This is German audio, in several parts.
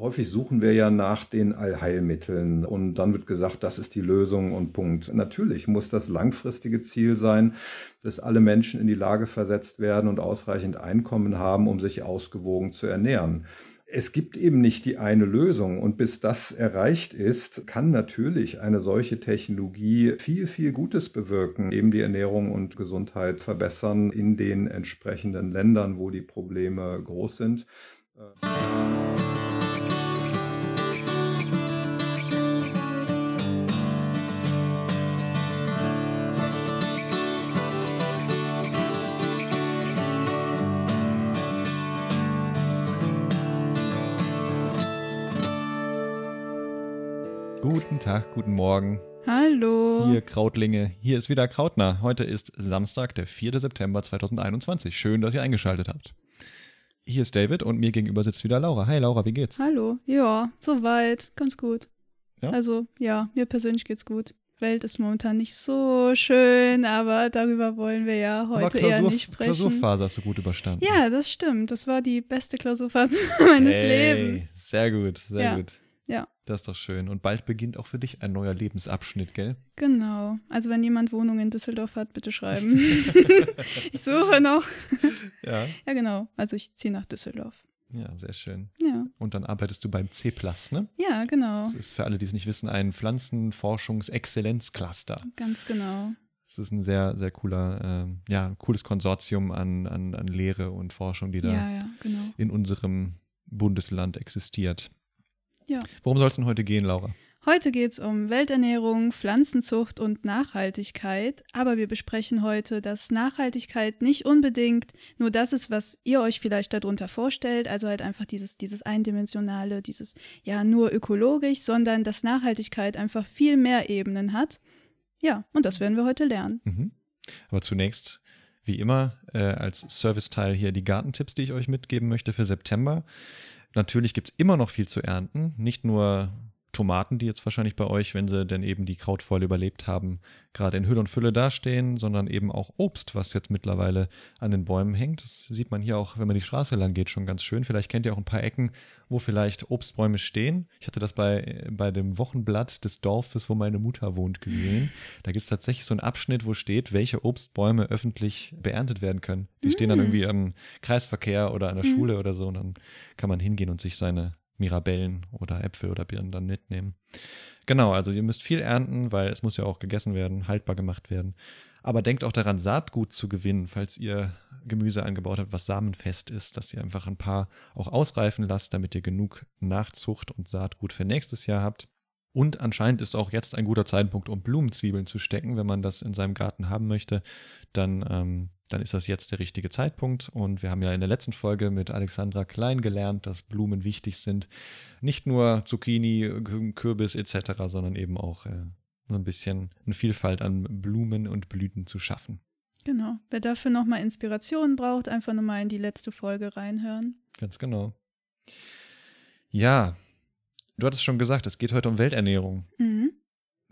Häufig suchen wir ja nach den Allheilmitteln und dann wird gesagt, das ist die Lösung und Punkt. Natürlich muss das langfristige Ziel sein, dass alle Menschen in die Lage versetzt werden und ausreichend Einkommen haben, um sich ausgewogen zu ernähren. Es gibt eben nicht die eine Lösung und bis das erreicht ist, kann natürlich eine solche Technologie viel, viel Gutes bewirken, eben die Ernährung und Gesundheit verbessern in den entsprechenden Ländern, wo die Probleme groß sind. Guten Tag, guten Morgen. Hallo. Hier Krautlinge. Hier ist wieder Krautner. Heute ist Samstag, der 4. September 2021. Schön, dass ihr eingeschaltet habt. Hier ist David und mir gegenüber sitzt wieder Laura. Hi Laura, wie geht's? Hallo. Ja, soweit. Ganz gut. Ja? Also, ja, mir persönlich geht's gut. Welt ist momentan nicht so schön, aber darüber wollen wir ja heute Aber Klausur, eher nicht sprechen. Klausurphase hast du gut überstanden. Ja, das stimmt. Das war die beste Klausurphase meines hey, Lebens. Sehr gut, sehr Ja. gut. Ja. Das ist doch schön. Und bald beginnt auch für dich ein neuer Lebensabschnitt, gell? Genau. Also wenn jemand Wohnung in Düsseldorf hat, bitte schreiben. ich suche noch. Ja. Ja, genau. Also ich ziehe nach Düsseldorf. Ja, sehr schön. Ja. Und dann arbeitest du beim C, ne? Ja, genau. Das ist für alle, die es nicht wissen, ein Pflanzenforschungsexzellenzcluster. Ganz genau. Es ist ein sehr, sehr cooler, ähm, ja, cooles Konsortium an, an, an Lehre und Forschung, die da Ja, ja, genau. in unserem Bundesland existiert. Ja. Worum soll es denn heute gehen, Laura? Heute geht es um Welternährung, Pflanzenzucht und Nachhaltigkeit, aber wir besprechen heute, dass Nachhaltigkeit nicht unbedingt nur das ist, was ihr euch vielleicht darunter vorstellt, also halt einfach dieses, dieses eindimensionale, dieses ja nur ökologisch, sondern dass Nachhaltigkeit einfach viel mehr Ebenen hat. Ja, und das werden wir heute lernen. Mhm. Aber zunächst, wie immer, äh, als Serviceteil hier die Gartentipps, die ich euch mitgeben möchte für September. Natürlich gibt es immer noch viel zu ernten. Nicht nur Tomaten, die jetzt wahrscheinlich bei euch, wenn sie denn eben die Krautfäule überlebt haben, gerade in Hülle und Fülle dastehen, sondern eben auch Obst, was jetzt mittlerweile an den Bäumen hängt. Das sieht man hier auch, wenn man die Straße lang geht, schon ganz schön. Vielleicht kennt ihr auch ein paar Ecken, wo vielleicht Obstbäume stehen. Ich hatte das bei, bei dem Wochenblatt des Dorfes, wo meine Mutter wohnt, gesehen. Da gibt es tatsächlich so einen Abschnitt, wo steht, welche Obstbäume öffentlich beerntet werden können. Die stehen dann Mm. irgendwie am Kreisverkehr oder an der Mhm. Schule oder so und dann kann man hingehen und sich seine Mirabellen oder Äpfel oder Birnen dann mitnehmen. Genau, also ihr müsst viel ernten, weil es muss ja auch gegessen werden, haltbar gemacht werden. Aber denkt auch daran, Saatgut zu gewinnen, falls ihr Gemüse angebaut habt, was samenfest ist, dass ihr einfach ein paar auch ausreifen lasst, damit ihr genug Nachzucht und Saatgut für nächstes Jahr habt. Und anscheinend ist auch jetzt ein guter Zeitpunkt, um Blumenzwiebeln zu stecken. Wenn man das in seinem Garten haben möchte, dann, ähm, dann ist das jetzt der richtige Zeitpunkt. Und wir haben ja in der letzten Folge mit Alexandra Klein gelernt, dass Blumen wichtig sind. Nicht nur Zucchini, Kü- Kürbis etc., sondern eben auch äh, so ein bisschen eine Vielfalt an Blumen und Blüten zu schaffen. Genau. Wer dafür nochmal Inspiration braucht, einfach nochmal in die letzte Folge reinhören. Ganz genau. Ja, du hattest schon gesagt, es geht heute um Welternährung. Mhm.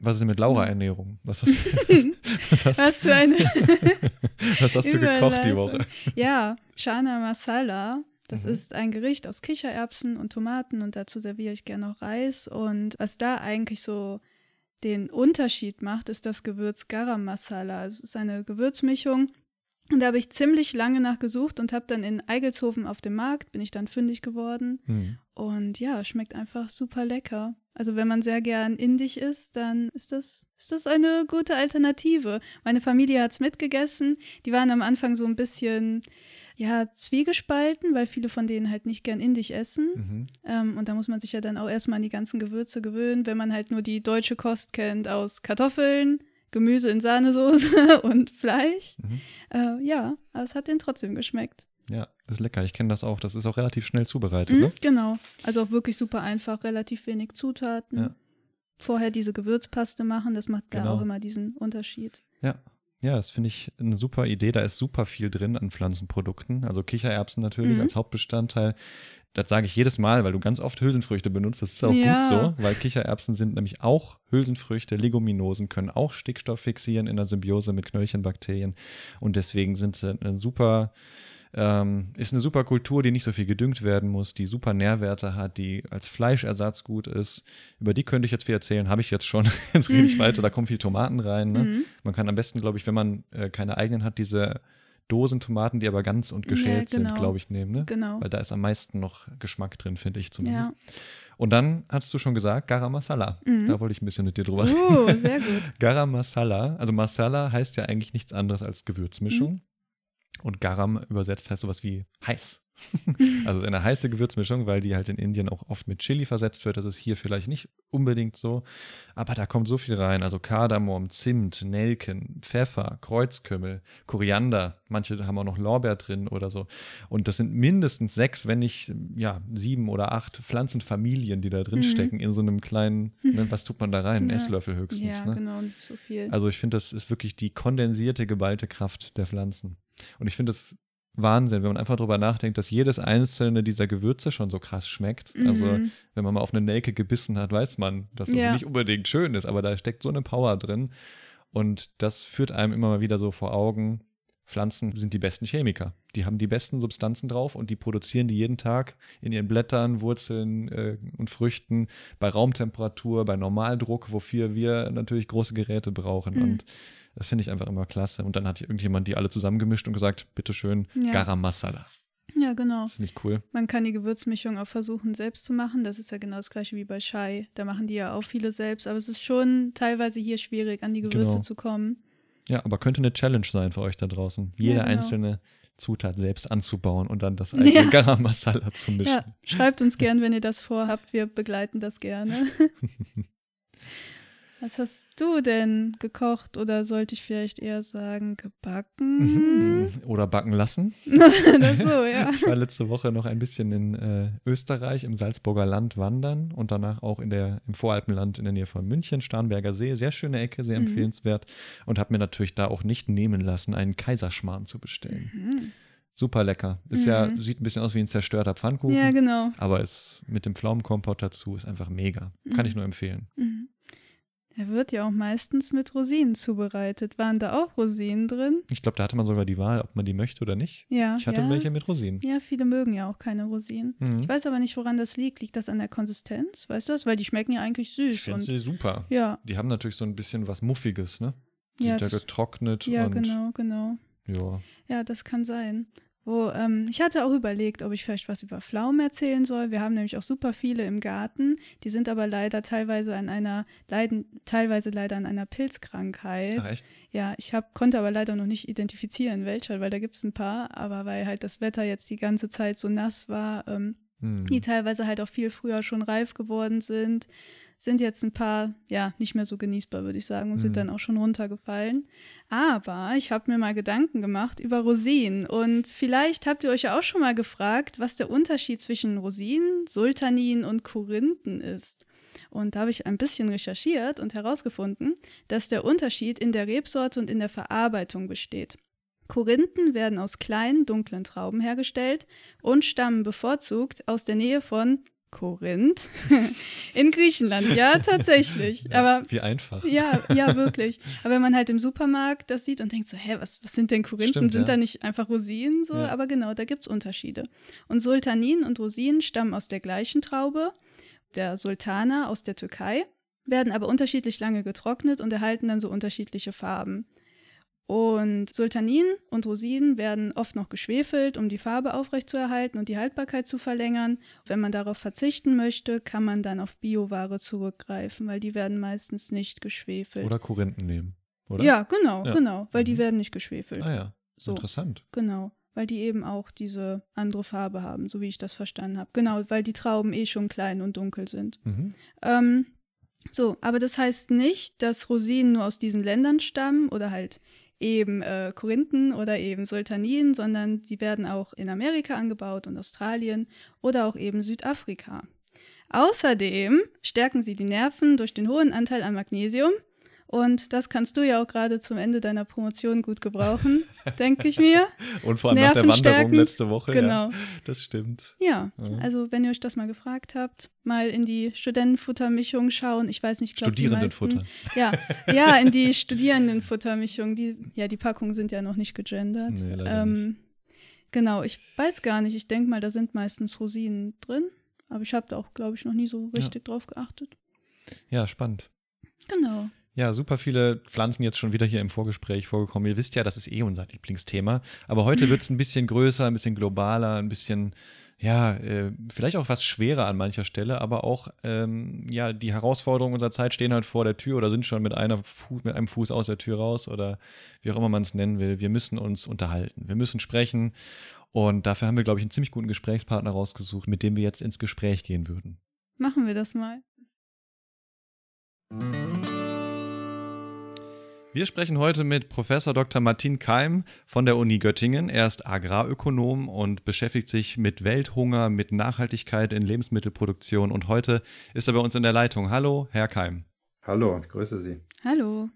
Was ist denn mit Laura-Ernährung? Was hast, was hast, Was für eine was hast du gekocht die Woche? Ja, Chana Masala. Das Mhm. ist ein Gericht aus Kichererbsen und Tomaten und dazu serviere ich gerne noch Reis. Und was da eigentlich so den Unterschied macht, ist das Gewürz Garam Masala. Also Es ist eine Gewürzmischung. Und da habe ich ziemlich lange nachgesucht und habe dann in Eigelshofen auf dem Markt, bin ich dann fündig geworden. Hm. Und ja, schmeckt einfach super lecker. Also wenn man sehr gern indisch ist, dann ist das, ist das eine gute Alternative. Meine Familie hat's mitgegessen. Die waren am Anfang so ein bisschen, ja, zwiegespalten, weil viele von denen halt nicht gern indisch essen. Mhm. Ähm, und da muss man sich ja dann auch erstmal an die ganzen Gewürze gewöhnen, wenn man halt nur die deutsche Kost kennt aus Kartoffeln, Gemüse in Sahnesoße und Fleisch. Mhm. Äh, ja, aber es hat denen trotzdem geschmeckt. Ja, das ist lecker. Ich kenne das auch. Das ist auch relativ schnell zubereitet, Mhm, ne? genau. Also auch wirklich super einfach, relativ wenig Zutaten. Ja. Vorher diese Gewürzpaste machen, das macht da Genau. auch immer diesen Unterschied. Ja. Ja, das finde ich eine super Idee. Da ist super viel drin an Pflanzenprodukten. Also Kichererbsen natürlich Mhm. als Hauptbestandteil. Das sage ich jedes Mal, weil du ganz oft Hülsenfrüchte benutzt. Das ist auch Ja. gut so, weil Kichererbsen sind nämlich auch Hülsenfrüchte, Leguminosen, können auch Stickstoff fixieren in der Symbiose mit Knöllchenbakterien. Und deswegen sind sie eine super Ähm, ist eine super Kultur, die nicht so viel gedüngt werden muss, die super Nährwerte hat, die als Fleischersatz gut ist. Über die könnte ich jetzt viel erzählen, habe ich jetzt schon. jetzt rede ich Mhm. weiter, da kommen viel Tomaten rein. Ne? Mhm. Man kann am besten, glaube ich, wenn man äh, keine eigenen hat, diese Dosentomaten, die aber ganz und geschält Ja, genau. sind, glaube ich, nehmen. Ne? Genau. Weil da ist am meisten noch Geschmack drin, finde ich zumindest. Ja. Und dann hast du schon gesagt, Garam Masala. Mhm. Da wollte ich ein bisschen mit dir drüber reden. Oh, sehr gut. Garam Masala, also Masala heißt ja eigentlich nichts anderes als Gewürzmischung. Mhm. Und Garam übersetzt heißt sowas wie heiß. also eine heiße Gewürzmischung, weil die halt in Indien auch oft mit Chili versetzt wird. Das ist hier vielleicht nicht unbedingt so. Aber da kommt so viel rein. Also Kardamom, Zimt, Nelken, Pfeffer, Kreuzkümmel, Koriander. Manche haben auch noch Lorbeer drin oder so. Und das sind mindestens sechs, wenn nicht ja, sieben oder acht Pflanzenfamilien, die da drin Mhm. stecken, in so einem kleinen, ne, was tut man da rein? Ein Ja. Esslöffel höchstens. Ja, ne? genau, nicht so viel. Also ich finde, das ist wirklich die kondensierte, geballte Kraft der Pflanzen. Und ich finde es Wahnsinn, wenn man einfach drüber nachdenkt, dass jedes einzelne dieser Gewürze schon so krass schmeckt. Also Mhm. wenn man mal auf eine Nelke gebissen hat, weiß man, dass das Ja. nicht unbedingt schön ist, aber da steckt so eine Power drin. Und das führt einem immer mal wieder so vor Augen, Pflanzen sind die besten Chemiker. Die haben die besten Substanzen drauf und die produzieren die jeden Tag in ihren Blättern, Wurzeln äh, und Früchten bei Raumtemperatur, bei Normaldruck, wofür wir natürlich große Geräte brauchen. Mhm. Und das finde ich einfach immer klasse. Und dann hat irgendjemand die alle zusammengemischt und gesagt, bitteschön, Ja. Garam Masala. Ja, genau. Das ist nicht cool. Man kann die Gewürzmischung auch versuchen, selbst zu machen. Das ist ja genau das gleiche wie bei Chai. Da machen die ja auch viele selbst. Aber es ist schon teilweise hier schwierig, an die Gewürze Genau. zu kommen. Ja, aber könnte eine Challenge sein für euch da draußen, jede genau. einzelne Zutat selbst anzubauen und dann das eigene Ja. Garam Masala zu mischen. Ja, schreibt uns gern, wenn ihr das vorhabt. Wir begleiten das gerne. Was hast du denn gekocht oder sollte ich vielleicht eher sagen gebacken? Mhm. Oder backen lassen. Oder so, ja. Ich war letzte Woche noch ein bisschen in äh, Österreich im Salzburger Land wandern und danach auch in der, im Voralpenland in der Nähe von München, Starnberger See. Sehr schöne Ecke, sehr Mhm. empfehlenswert. Und habe mir natürlich da auch nicht nehmen lassen, einen Kaiserschmarrn zu bestellen. Mhm. Super lecker. Ist ja, Mhm. sieht ein bisschen aus wie ein zerstörter Pfannkuchen. Ja, genau. Aber es mit dem Pflaumenkompott dazu ist einfach mega. Kann Mhm. ich nur empfehlen. Er wird ja auch meistens mit Rosinen zubereitet. Waren da auch Rosinen drin? Ich glaube, da hatte man sogar die Wahl, ob man die möchte oder nicht. Ja. Ich hatte ja. welche mit Rosinen. Ja, viele mögen ja auch keine Rosinen. Mhm. Ich weiß aber nicht, woran das liegt. Liegt das an der Konsistenz? Weißt du das? Weil die schmecken ja eigentlich süß. Ich finde und sie super. ja, Die haben natürlich so ein bisschen was Muffiges, ne? Die Ja, sind ja getrocknet ja, genau, genau. ja. Ja, das kann sein. Wo, ähm, ich hatte auch überlegt, ob ich vielleicht was über Pflaumen erzählen soll. Wir haben nämlich auch super viele im Garten. Die sind aber leider teilweise an einer, leiden teilweise leider an einer Pilzkrankheit. Ach echt? Ja, ich hab, konnte aber leider noch nicht identifizieren, welcher, weil da gibt es ein paar. Aber weil halt das Wetter jetzt die ganze Zeit so nass war, ähm, Hm. die teilweise halt auch viel früher schon reif geworden sind, sind jetzt ein paar, ja, nicht mehr so genießbar, würde ich sagen, und sind Mhm. dann auch schon runtergefallen. Aber ich habe mir mal Gedanken gemacht über Rosinen und vielleicht habt ihr euch ja auch schon mal gefragt, was der Unterschied zwischen Rosinen, Sultanin und Korinthen ist. Und da habe ich ein bisschen recherchiert und herausgefunden, dass der Unterschied in der Rebsorte und in der Verarbeitung besteht. Korinthen werden aus kleinen, dunklen Trauben hergestellt und stammen bevorzugt aus der Nähe von Korinth in Griechenland. Ja, tatsächlich. Aber Wie einfach. ja, ja, wirklich. Aber wenn man halt im Supermarkt das sieht und denkt so, hä, was, was sind denn Korinthen? Stimmt, sind ja. da nicht einfach Rosinen? So, Ja. aber genau, da gibt's Unterschiede. Und Sultanin und Rosinen stammen aus der gleichen Traube, der Sultana aus der Türkei, werden aber unterschiedlich lange getrocknet und erhalten dann so unterschiedliche Farben. Und Sultanin und Rosinen werden oft noch geschwefelt, um die Farbe aufrechtzuerhalten und die Haltbarkeit zu verlängern. Wenn man darauf verzichten möchte, kann man dann auf Bioware zurückgreifen, weil die werden meistens nicht geschwefelt. Oder Korinthen nehmen, oder? Ja, genau, Ja. genau, weil die Mhm. werden nicht geschwefelt. Ah ja, So. interessant. Genau, weil die eben auch diese andere Farbe haben, so wie ich das verstanden habe. Genau, weil die Trauben eh schon klein und dunkel sind. Mhm. Ähm, so, aber das heißt nicht, dass Rosinen nur aus diesen Ländern stammen oder halt eben äh, Korinthen oder eben Sultanin, sondern sie werden auch in Amerika angebaut und Australien oder auch eben Südafrika. Außerdem stärken sie die Nerven durch den hohen Anteil an Magnesium. Und das kannst du ja auch gerade zum Ende deiner Promotion gut gebrauchen, denke ich mir. Und vor allem nach der Wanderung letzte Woche. Ja, Genau. das stimmt. Ja, Ja. also wenn ihr euch das mal gefragt habt, mal in die Studentenfuttermischung schauen. Ich weiß nicht, ich glaub, die Studierendenfutter. Ja, ja, in die Studierendenfuttermischung. Die, ja, die Packungen sind ja noch nicht gegendert. Nee, leider ähm, Genau, ich weiß gar nicht. Ich denke mal, da sind meistens Rosinen drin. Aber ich habe da auch, glaube ich, noch nie so richtig ja. drauf geachtet. Ja, spannend. Genau. Ja, super viele Pflanzen jetzt schon wieder hier im Vorgespräch vorgekommen. Ihr wisst ja, das ist eh unser Lieblingsthema. Aber heute wird es ein bisschen größer, ein bisschen globaler, ein bisschen, ja, äh, vielleicht auch was schwerer an mancher Stelle, aber auch, ähm, ja, die Herausforderungen unserer Zeit stehen halt vor der Tür oder sind schon mit, einer Fu mit einem Fuß aus der Tür raus oder wie auch immer man es nennen will. Wir müssen uns unterhalten. Wir müssen sprechen. Und dafür haben wir, glaube ich, einen ziemlich guten Gesprächspartner rausgesucht, mit dem wir jetzt ins Gespräch gehen würden. Machen wir das mal. Wir sprechen heute mit Professor Dr. Martin Keim von der Uni Göttingen. Er ist Agrarökonom und beschäftigt sich mit Welthunger, mit Nachhaltigkeit in Lebensmittelproduktion. Und heute ist er bei uns in der Leitung. Hallo, Herr Keim. Hallo, ich grüße Sie. Hallo.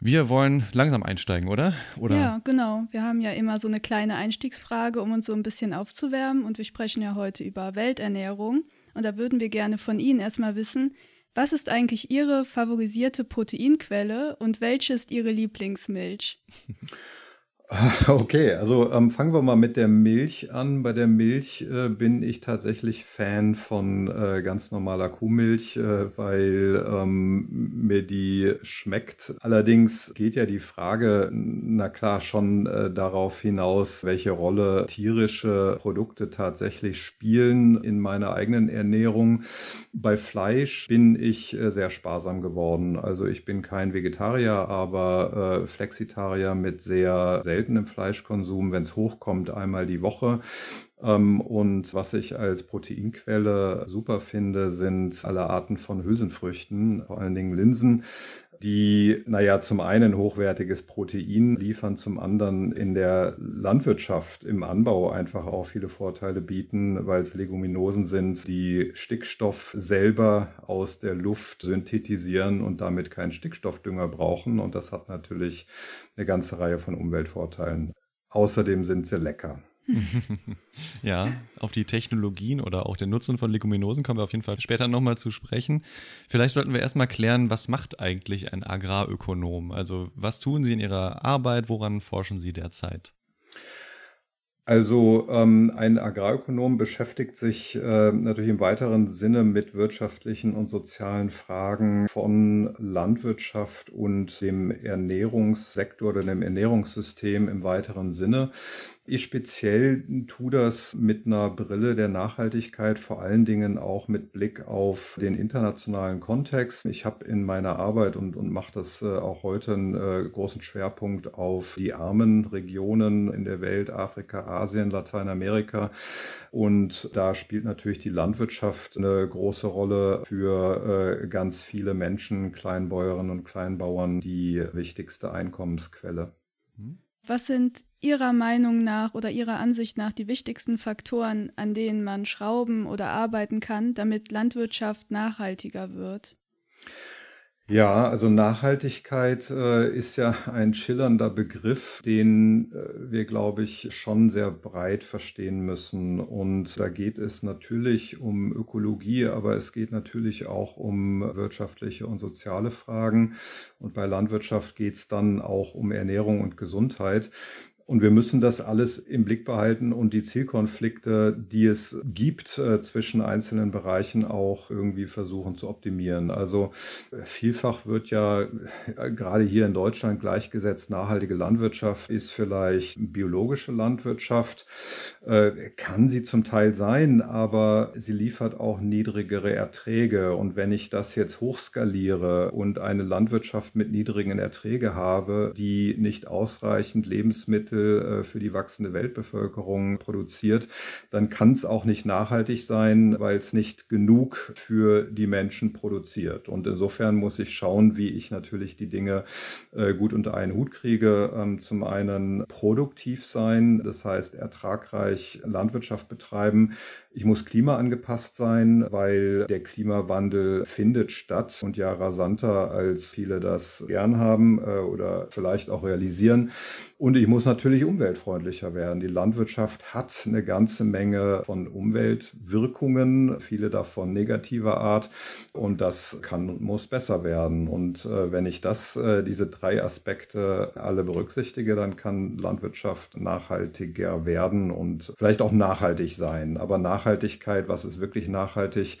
Wir wollen langsam einsteigen, oder? oder? Ja, genau. Wir haben ja immer so eine kleine Einstiegsfrage, um uns so ein bisschen aufzuwärmen. Und wir sprechen ja heute über Welternährung. Und da würden wir gerne von Ihnen erstmal wissen, was ist eigentlich Ihre favorisierte Proteinquelle und welche ist Ihre Lieblingsmilch? Okay, also ähm, fangen wir mal mit der Milch an. Bei der Milch äh, bin ich tatsächlich Fan von äh, ganz normaler Kuhmilch, äh, weil ähm, mir die schmeckt. Allerdings geht ja die Frage, na klar, schon äh, darauf hinaus, welche Rolle tierische Produkte tatsächlich spielen in meiner eigenen Ernährung. Bei Fleisch bin ich äh, sehr sparsam geworden. Also ich bin kein Vegetarier, aber äh, Flexitarier mit sehr, sehr seltenem Fleischkonsum, wenn es hochkommt, einmal die Woche. Ähm, und was ich als Proteinquelle super finde, sind alle Arten von Hülsenfrüchten, vor allen Dingen Linsen die, naja, zum einen hochwertiges Protein liefern, zum anderen in der Landwirtschaft, im Anbau einfach auch viele Vorteile bieten, weil es Leguminosen sind, die Stickstoff selber aus der Luft synthetisieren und damit keinen Stickstoffdünger brauchen. Und das hat natürlich eine ganze Reihe von Umweltvorteilen. Außerdem sind sie lecker. ja, auf die Technologien oder auch den Nutzen von Leguminosen kommen wir auf jeden Fall später nochmal zu sprechen. Vielleicht sollten wir erstmal klären, was macht eigentlich ein Agrarökonom? Also was tun Sie in Ihrer Arbeit? Woran forschen Sie derzeit? Also ähm, ein Agrarökonom beschäftigt sich äh, natürlich im weiteren Sinne mit wirtschaftlichen und sozialen Fragen von Landwirtschaft und dem Ernährungssektor oder dem Ernährungssystem im weiteren Sinne. Ich speziell tue das mit einer Brille der Nachhaltigkeit, vor allen Dingen auch mit Blick auf den internationalen Kontext. Ich habe in meiner Arbeit und, und mache das äh, auch heute einen äh, großen Schwerpunkt auf die armen Regionen in der Welt, Afrika, Asien, Lateinamerika. Und da spielt natürlich die Landwirtschaft eine große Rolle für äh, ganz viele Menschen, Kleinbäuerinnen und Kleinbauern, die wichtigste Einkommensquelle. Mhm. Was sind Ihrer Meinung nach oder Ihrer Ansicht nach die wichtigsten Faktoren, an denen man schrauben oder arbeiten kann, damit Landwirtschaft nachhaltiger wird? Ja, also Nachhaltigkeit äh, ist ja ein schillernder Begriff, den äh, wir, glaube ich, schon sehr breit verstehen müssen. Und da geht es natürlich um Ökologie, aber es geht natürlich auch um wirtschaftliche und soziale Fragen. Und bei Landwirtschaft geht es dann auch um Ernährung und Gesundheit. Und wir müssen das alles im Blick behalten und die Zielkonflikte, die es gibt äh, zwischen einzelnen Bereichen auch irgendwie versuchen zu optimieren. Also äh, vielfach wird ja äh, gerade hier in Deutschland gleichgesetzt, nachhaltige Landwirtschaft ist vielleicht biologische Landwirtschaft. Äh, kann sie zum Teil sein, aber sie liefert auch niedrigere Erträge. Und wenn ich das jetzt hochskaliere und eine Landwirtschaft mit niedrigen Erträgen habe, die nicht ausreichend Lebensmittel Lebensmittel äh, für die wachsende Weltbevölkerung produziert, dann kann es auch nicht nachhaltig sein, weil es nicht genug für die Menschen produziert. Und insofern muss ich schauen, wie ich natürlich die Dinge äh, gut unter einen Hut kriege. Ähm, zum einen produktiv sein, das heißt ertragreich Landwirtschaft betreiben. Ich muss klimaangepasst sein, weil der Klimawandel findet statt und ja rasanter, als viele das gern haben äh, oder vielleicht auch realisieren. Und ich muss natürlich umweltfreundlicher werden. Die Landwirtschaft hat eine ganze Menge von Umweltwirkungen, viele davon negativer Art. Und das kann und muss besser werden. Und äh, wenn ich das, äh, diese drei Aspekte alle berücksichtige, dann kann Landwirtschaft nachhaltiger werden und vielleicht auch nachhaltig sein. Aber nachhaltig Nachhaltigkeit, was ist wirklich nachhaltig,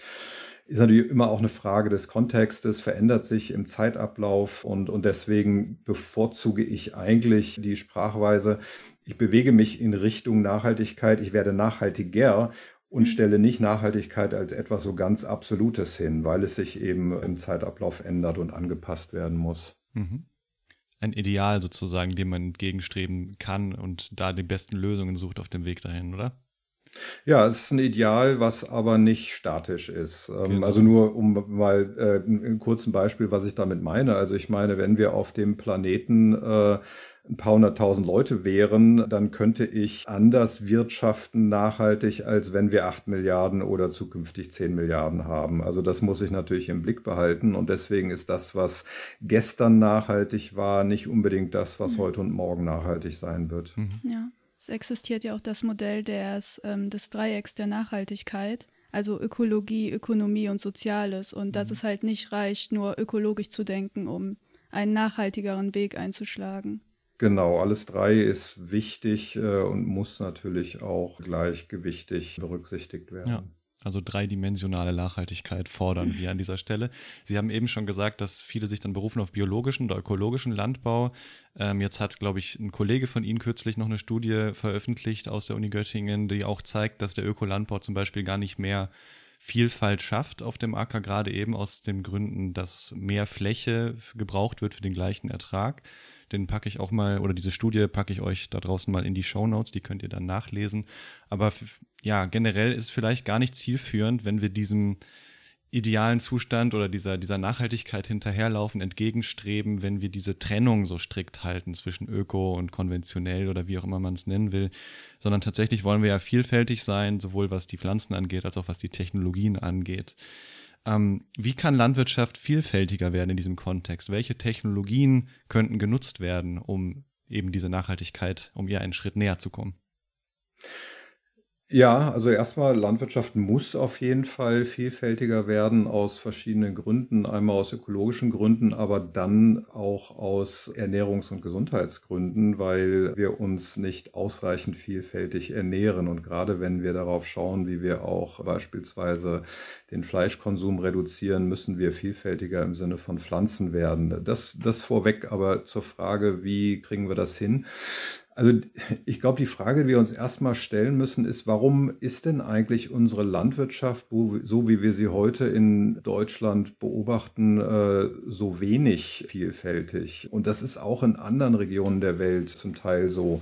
ist natürlich immer auch eine Frage des Kontextes, verändert sich im Zeitablauf und, und deswegen bevorzuge ich eigentlich die Sprachweise, ich bewege mich in Richtung Nachhaltigkeit, ich werde nachhaltiger und mhm. stelle nicht Nachhaltigkeit als etwas so ganz Absolutes hin, weil es sich eben im Zeitablauf ändert und angepasst werden muss. Mhm. Ein Ideal sozusagen, dem man entgegenstreben kann und da die besten Lösungen sucht auf dem Weg dahin, oder? Ja, es ist ein Ideal, was aber nicht statisch ist. Ähm, genau. Also nur um mal äh, ein kurzes Beispiel, was ich damit meine. Also ich meine, wenn wir auf dem Planeten äh, ein paar hunderttausend Leute wären, dann könnte ich anders wirtschaften nachhaltig, als wenn wir acht Milliarden oder zukünftig zehn Milliarden haben. Also das muss ich natürlich im Blick behalten und deswegen ist das, was gestern nachhaltig war, nicht unbedingt das, was mhm. heute und morgen nachhaltig sein wird. Mhm. Ja. Es existiert ja auch das Modell des, ähm, des Dreiecks der Nachhaltigkeit, also Ökologie, Ökonomie und Soziales. Und dass mhm. es halt nicht reicht, nur ökologisch zu denken, um einen nachhaltigeren Weg einzuschlagen. Genau, alles drei ist wichtig äh, und muss natürlich auch gleichgewichtig berücksichtigt werden. Ja. Also dreidimensionale Nachhaltigkeit fordern wir an dieser Stelle. Sie haben eben schon gesagt, dass viele sich dann berufen auf biologischen oder ökologischen Landbau. Ähm, jetzt hat, glaube ich, ein Kollege von Ihnen kürzlich noch eine Studie veröffentlicht aus der Uni Göttingen, die auch zeigt, dass der Ökolandbau zum Beispiel gar nicht mehr Vielfalt schafft auf dem Acker, gerade eben aus den Gründen, dass mehr Fläche gebraucht wird für den gleichen Ertrag. Den packe ich auch mal, oder diese Studie packe ich euch da draußen mal in die Show Notes, die könnt ihr dann nachlesen. Aber ja, generell ist vielleicht gar nicht zielführend, wenn wir diesem idealen Zustand oder dieser, dieser Nachhaltigkeit hinterherlaufen, entgegenstreben, wenn wir diese Trennung so strikt halten zwischen öko und konventionell oder wie auch immer man es nennen will, sondern tatsächlich wollen wir ja vielfältig sein, sowohl was die Pflanzen angeht, als auch was die Technologien angeht. Ähm, wie kann Landwirtschaft vielfältiger werden in diesem Kontext? Welche Technologien könnten genutzt werden, um eben diese Nachhaltigkeit, um ihr einen Schritt näher zu kommen? Ja, also erstmal Landwirtschaft muss auf jeden Fall vielfältiger werden aus verschiedenen Gründen. Einmal aus ökologischen Gründen, aber dann auch aus Ernährungs- und Gesundheitsgründen, weil wir uns nicht ausreichend vielfältig ernähren. Und gerade wenn wir darauf schauen, wie wir auch beispielsweise den Fleischkonsum reduzieren, müssen wir vielfältiger im Sinne von Pflanzen werden. Das, das vorweg aber zur Frage, wie kriegen wir das hin? Also ich glaube, die Frage, die wir uns erstmal stellen müssen, ist, warum ist denn eigentlich unsere Landwirtschaft, so wie wir sie heute in Deutschland beobachten, äh, so wenig vielfältig? Und das ist auch in anderen Regionen der Welt zum Teil so.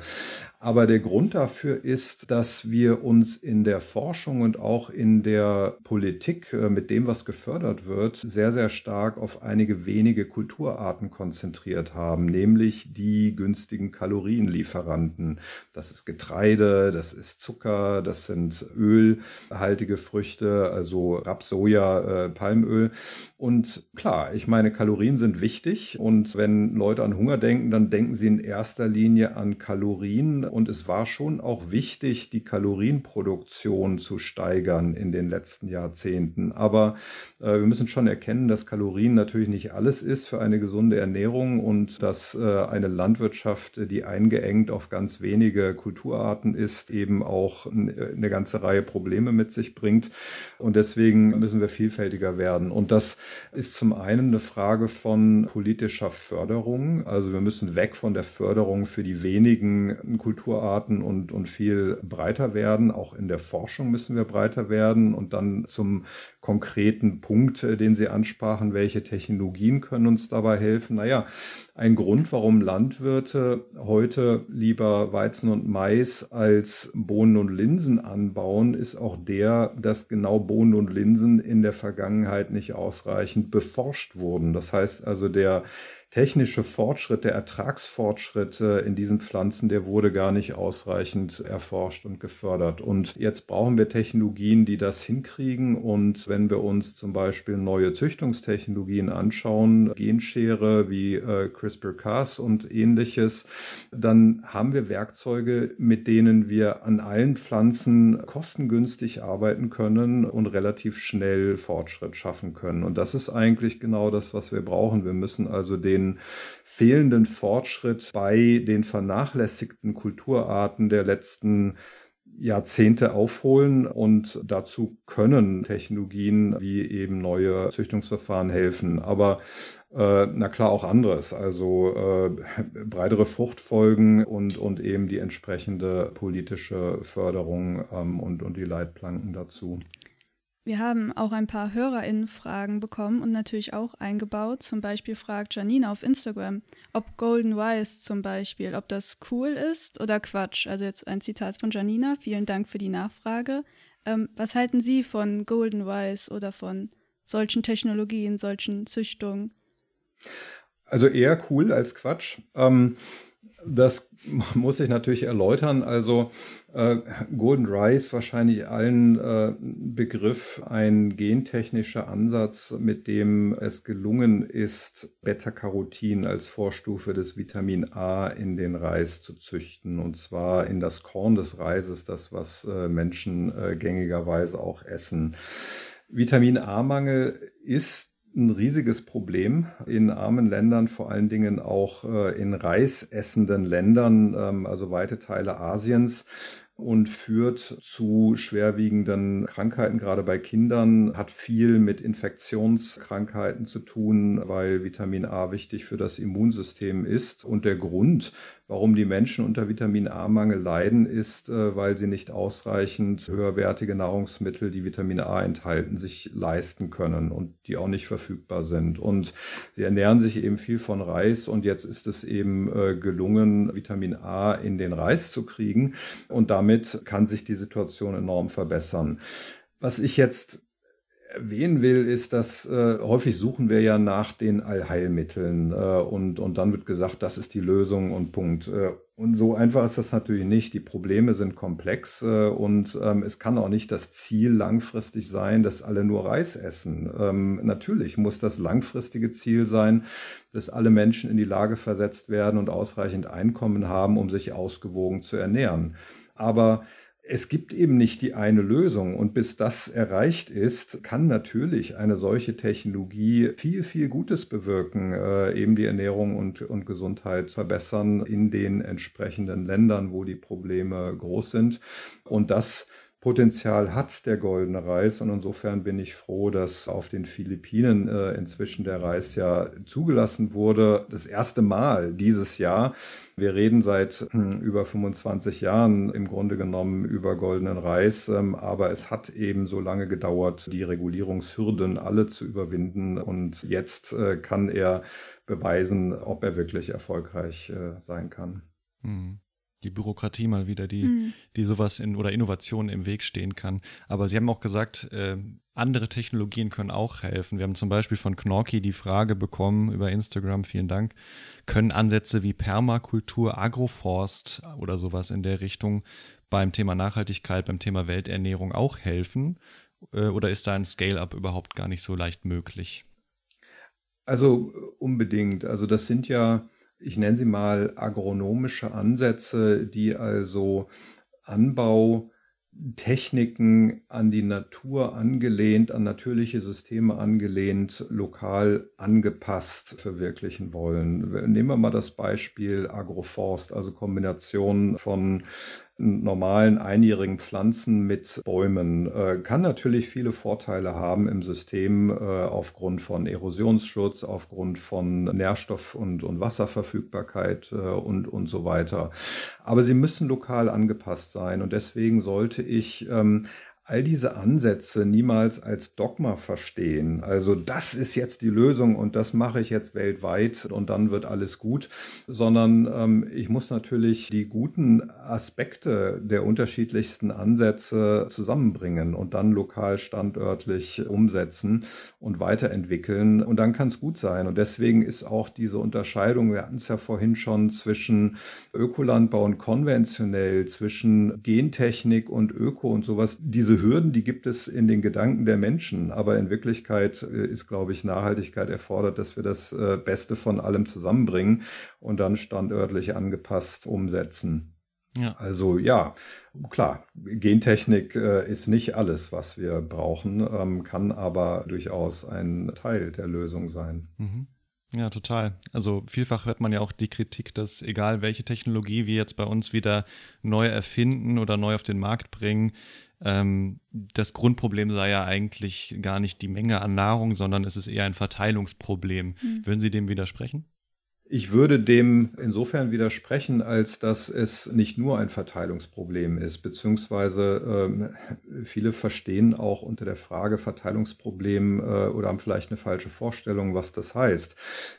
Aber der Grund dafür ist, dass wir uns in der Forschung und auch in der Politik äh, mit dem, was gefördert wird, sehr, sehr stark auf einige wenige Kulturarten konzentriert haben, nämlich die günstigen Kalorienlieferanten. Das ist Getreide, das ist Zucker, das sind ölhaltige Früchte, also Raps, Soja, äh, Palmöl. Und klar, ich meine, Kalorien sind wichtig und wenn Leute an Hunger denken, dann denken sie in erster Linie an Kalorien und es war schon auch wichtig, die Kalorienproduktion zu steigern in den letzten Jahrzehnten. Aber äh, wir müssen schon erkennen, dass Kalorien natürlich nicht alles ist für eine gesunde Ernährung und dass äh, eine Landwirtschaft, die eingeengt auf ganz wenige Kulturarten ist, eben auch eine ganze Reihe Probleme mit sich bringt. Und deswegen müssen wir vielfältiger werden. Und das ist zum einen eine Frage von politischer Förderung. Also wir müssen weg von der Förderung für die wenigen Kulturarten Kulturarten und, und viel breiter werden. Auch in der Forschung müssen wir breiter werden. Und dann zum konkreten Punkt, äh, den Sie ansprachen, welche Technologien können uns dabei helfen? Naja, ein Grund, warum Landwirte heute lieber Weizen und Mais als Bohnen und Linsen anbauen, ist auch der, dass genau Bohnen und Linsen in der Vergangenheit nicht ausreichend beforscht wurden. Das heißt also, der technische Fortschritt, der Ertragsfortschritt in diesen Pflanzen, der wurde gar nicht ausreichend erforscht und gefördert. Und jetzt brauchen wir Technologien, die das hinkriegen. Und wenn wir uns zum Beispiel neue Züchtungstechnologien anschauen, Genschere wie äh, CRISPR-Cas und ähnliches, dann haben wir Werkzeuge, mit denen wir an allen Pflanzen kostengünstig arbeiten können und relativ schnell Fortschritt schaffen können. Und das ist eigentlich genau das, was wir brauchen. Wir müssen also den fehlenden Fortschritt bei den vernachlässigten Kulturarten der letzten Jahrzehnte aufholen und dazu können Technologien wie eben neue Züchtungsverfahren helfen. Aber äh, na klar auch anderes, also äh, breitere Fruchtfolgen und, und eben die entsprechende politische Förderung ähm, und, und die Leitplanken dazu. Wir haben auch ein paar HörerInnen-Fragen bekommen und natürlich auch eingebaut. Zum Beispiel fragt Janina auf Instagram, ob Golden Rice zum Beispiel, ob das cool ist oder Quatsch. Also jetzt ein Zitat von Janina. Vielen Dank für die Nachfrage. Ähm, was halten Sie von Golden Rice oder von solchen Technologien, solchen Züchtungen? Also eher cool als Quatsch. Ähm, das muss ich natürlich erläutern. Also äh, Golden Rice wahrscheinlich allen äh, Begriff ein gentechnischer Ansatz, mit dem es gelungen ist, Beta-Carotin als Vorstufe des Vitamin A in den Reis zu züchten. Und zwar in das Korn des Reises, das was äh, Menschen äh, gängigerweise auch essen. Vitamin A-Mangel ist ein riesiges Problem in armen Ländern, vor allen Dingen auch äh, in reisessenden Ländern, ähm, also weite Teile Asiens und führt zu schwerwiegenden Krankheiten, gerade bei Kindern, hat viel mit Infektionskrankheiten zu tun, weil Vitamin A wichtig für das Immunsystem ist. Und der Grund, warum die Menschen unter Vitamin A-Mangel leiden, ist, äh, weil sie nicht ausreichend höherwertige Nahrungsmittel, die Vitamin A enthalten, sich leisten können und die auch nicht verfügbar sind. Und sie ernähren sich eben viel von Reis und jetzt ist es eben äh, gelungen, Vitamin A in den Reis zu kriegen und damit damit kann sich die Situation enorm verbessern. Was ich jetzt erwähnen will, ist, dass äh, häufig suchen wir ja nach den Allheilmitteln äh, und, und dann wird gesagt, das ist die Lösung und Punkt. Äh, und so einfach ist das natürlich nicht. Die Probleme sind komplex äh, und ähm, es kann auch nicht das Ziel langfristig sein, dass alle nur Reis essen. Ähm, natürlich muss das langfristige Ziel sein, dass alle Menschen in die Lage versetzt werden und ausreichend Einkommen haben, um sich ausgewogen zu ernähren. Aber es gibt eben nicht die eine Lösung. Und bis das erreicht ist, kann natürlich eine solche Technologie viel, viel Gutes bewirken, äh, eben die Ernährung und, und Gesundheit verbessern in den entsprechenden Ländern, wo die Probleme groß sind. Und das Potenzial hat der goldene Reis. Und insofern bin ich froh, dass auf den Philippinen äh, inzwischen der Reis ja zugelassen wurde. Das erste Mal dieses Jahr. Wir reden seit hm, über 25 Jahren im Grunde genommen über goldenen Reis. Ähm, aber es hat eben so lange gedauert, die Regulierungshürden alle zu überwinden. Und jetzt äh, kann er beweisen, ob er wirklich erfolgreich äh, sein kann. Mhm die Bürokratie mal wieder, die, mhm. die sowas in oder Innovationen im Weg stehen kann. Aber Sie haben auch gesagt, äh, andere Technologien können auch helfen. Wir haben zum Beispiel von Knorki die Frage bekommen über Instagram, vielen Dank, können Ansätze wie Permakultur, Agroforst oder sowas in der Richtung beim Thema Nachhaltigkeit, beim Thema Welternährung auch helfen? Äh, oder ist da ein Scale-up überhaupt gar nicht so leicht möglich? Also unbedingt. Also das sind ja ich nenne sie mal agronomische Ansätze, die also Anbautechniken an die Natur angelehnt, an natürliche Systeme angelehnt, lokal angepasst verwirklichen wollen. Nehmen wir mal das Beispiel Agroforst, also Kombination von normalen einjährigen Pflanzen mit Bäumen. Äh, kann natürlich viele Vorteile haben im System äh, aufgrund von Erosionsschutz, aufgrund von Nährstoff- und, und Wasserverfügbarkeit äh, und, und so weiter. Aber sie müssen lokal angepasst sein und deswegen sollte ich ähm, all diese Ansätze niemals als Dogma verstehen. Also das ist jetzt die Lösung und das mache ich jetzt weltweit und dann wird alles gut, sondern ähm, ich muss natürlich die guten Aspekte der unterschiedlichsten Ansätze zusammenbringen und dann lokal standörtlich umsetzen und weiterentwickeln und dann kann es gut sein. Und deswegen ist auch diese Unterscheidung, wir hatten es ja vorhin schon, zwischen Ökolandbau und konventionell, zwischen Gentechnik und Öko und sowas, diese diese Hürden, die gibt es in den Gedanken der Menschen, aber in Wirklichkeit äh, ist, glaube ich, Nachhaltigkeit erfordert, dass wir das äh, Beste von allem zusammenbringen und dann standörtlich angepasst umsetzen. Ja. Also ja, klar, Gentechnik äh, ist nicht alles, was wir brauchen, ähm, kann aber durchaus ein Teil der Lösung sein. Mhm. Ja, total. Also vielfach hört man ja auch die Kritik, dass egal welche Technologie wir jetzt bei uns wieder neu erfinden oder neu auf den Markt bringen, ähm, das Grundproblem sei ja eigentlich gar nicht die Menge an Nahrung, sondern es ist eher ein Verteilungsproblem. Mhm. Würden Sie dem widersprechen? Ich würde dem insofern widersprechen, als dass es nicht nur ein Verteilungsproblem ist, beziehungsweise äh, viele verstehen auch unter der Frage Verteilungsproblem äh, oder haben vielleicht eine falsche Vorstellung, was das heißt.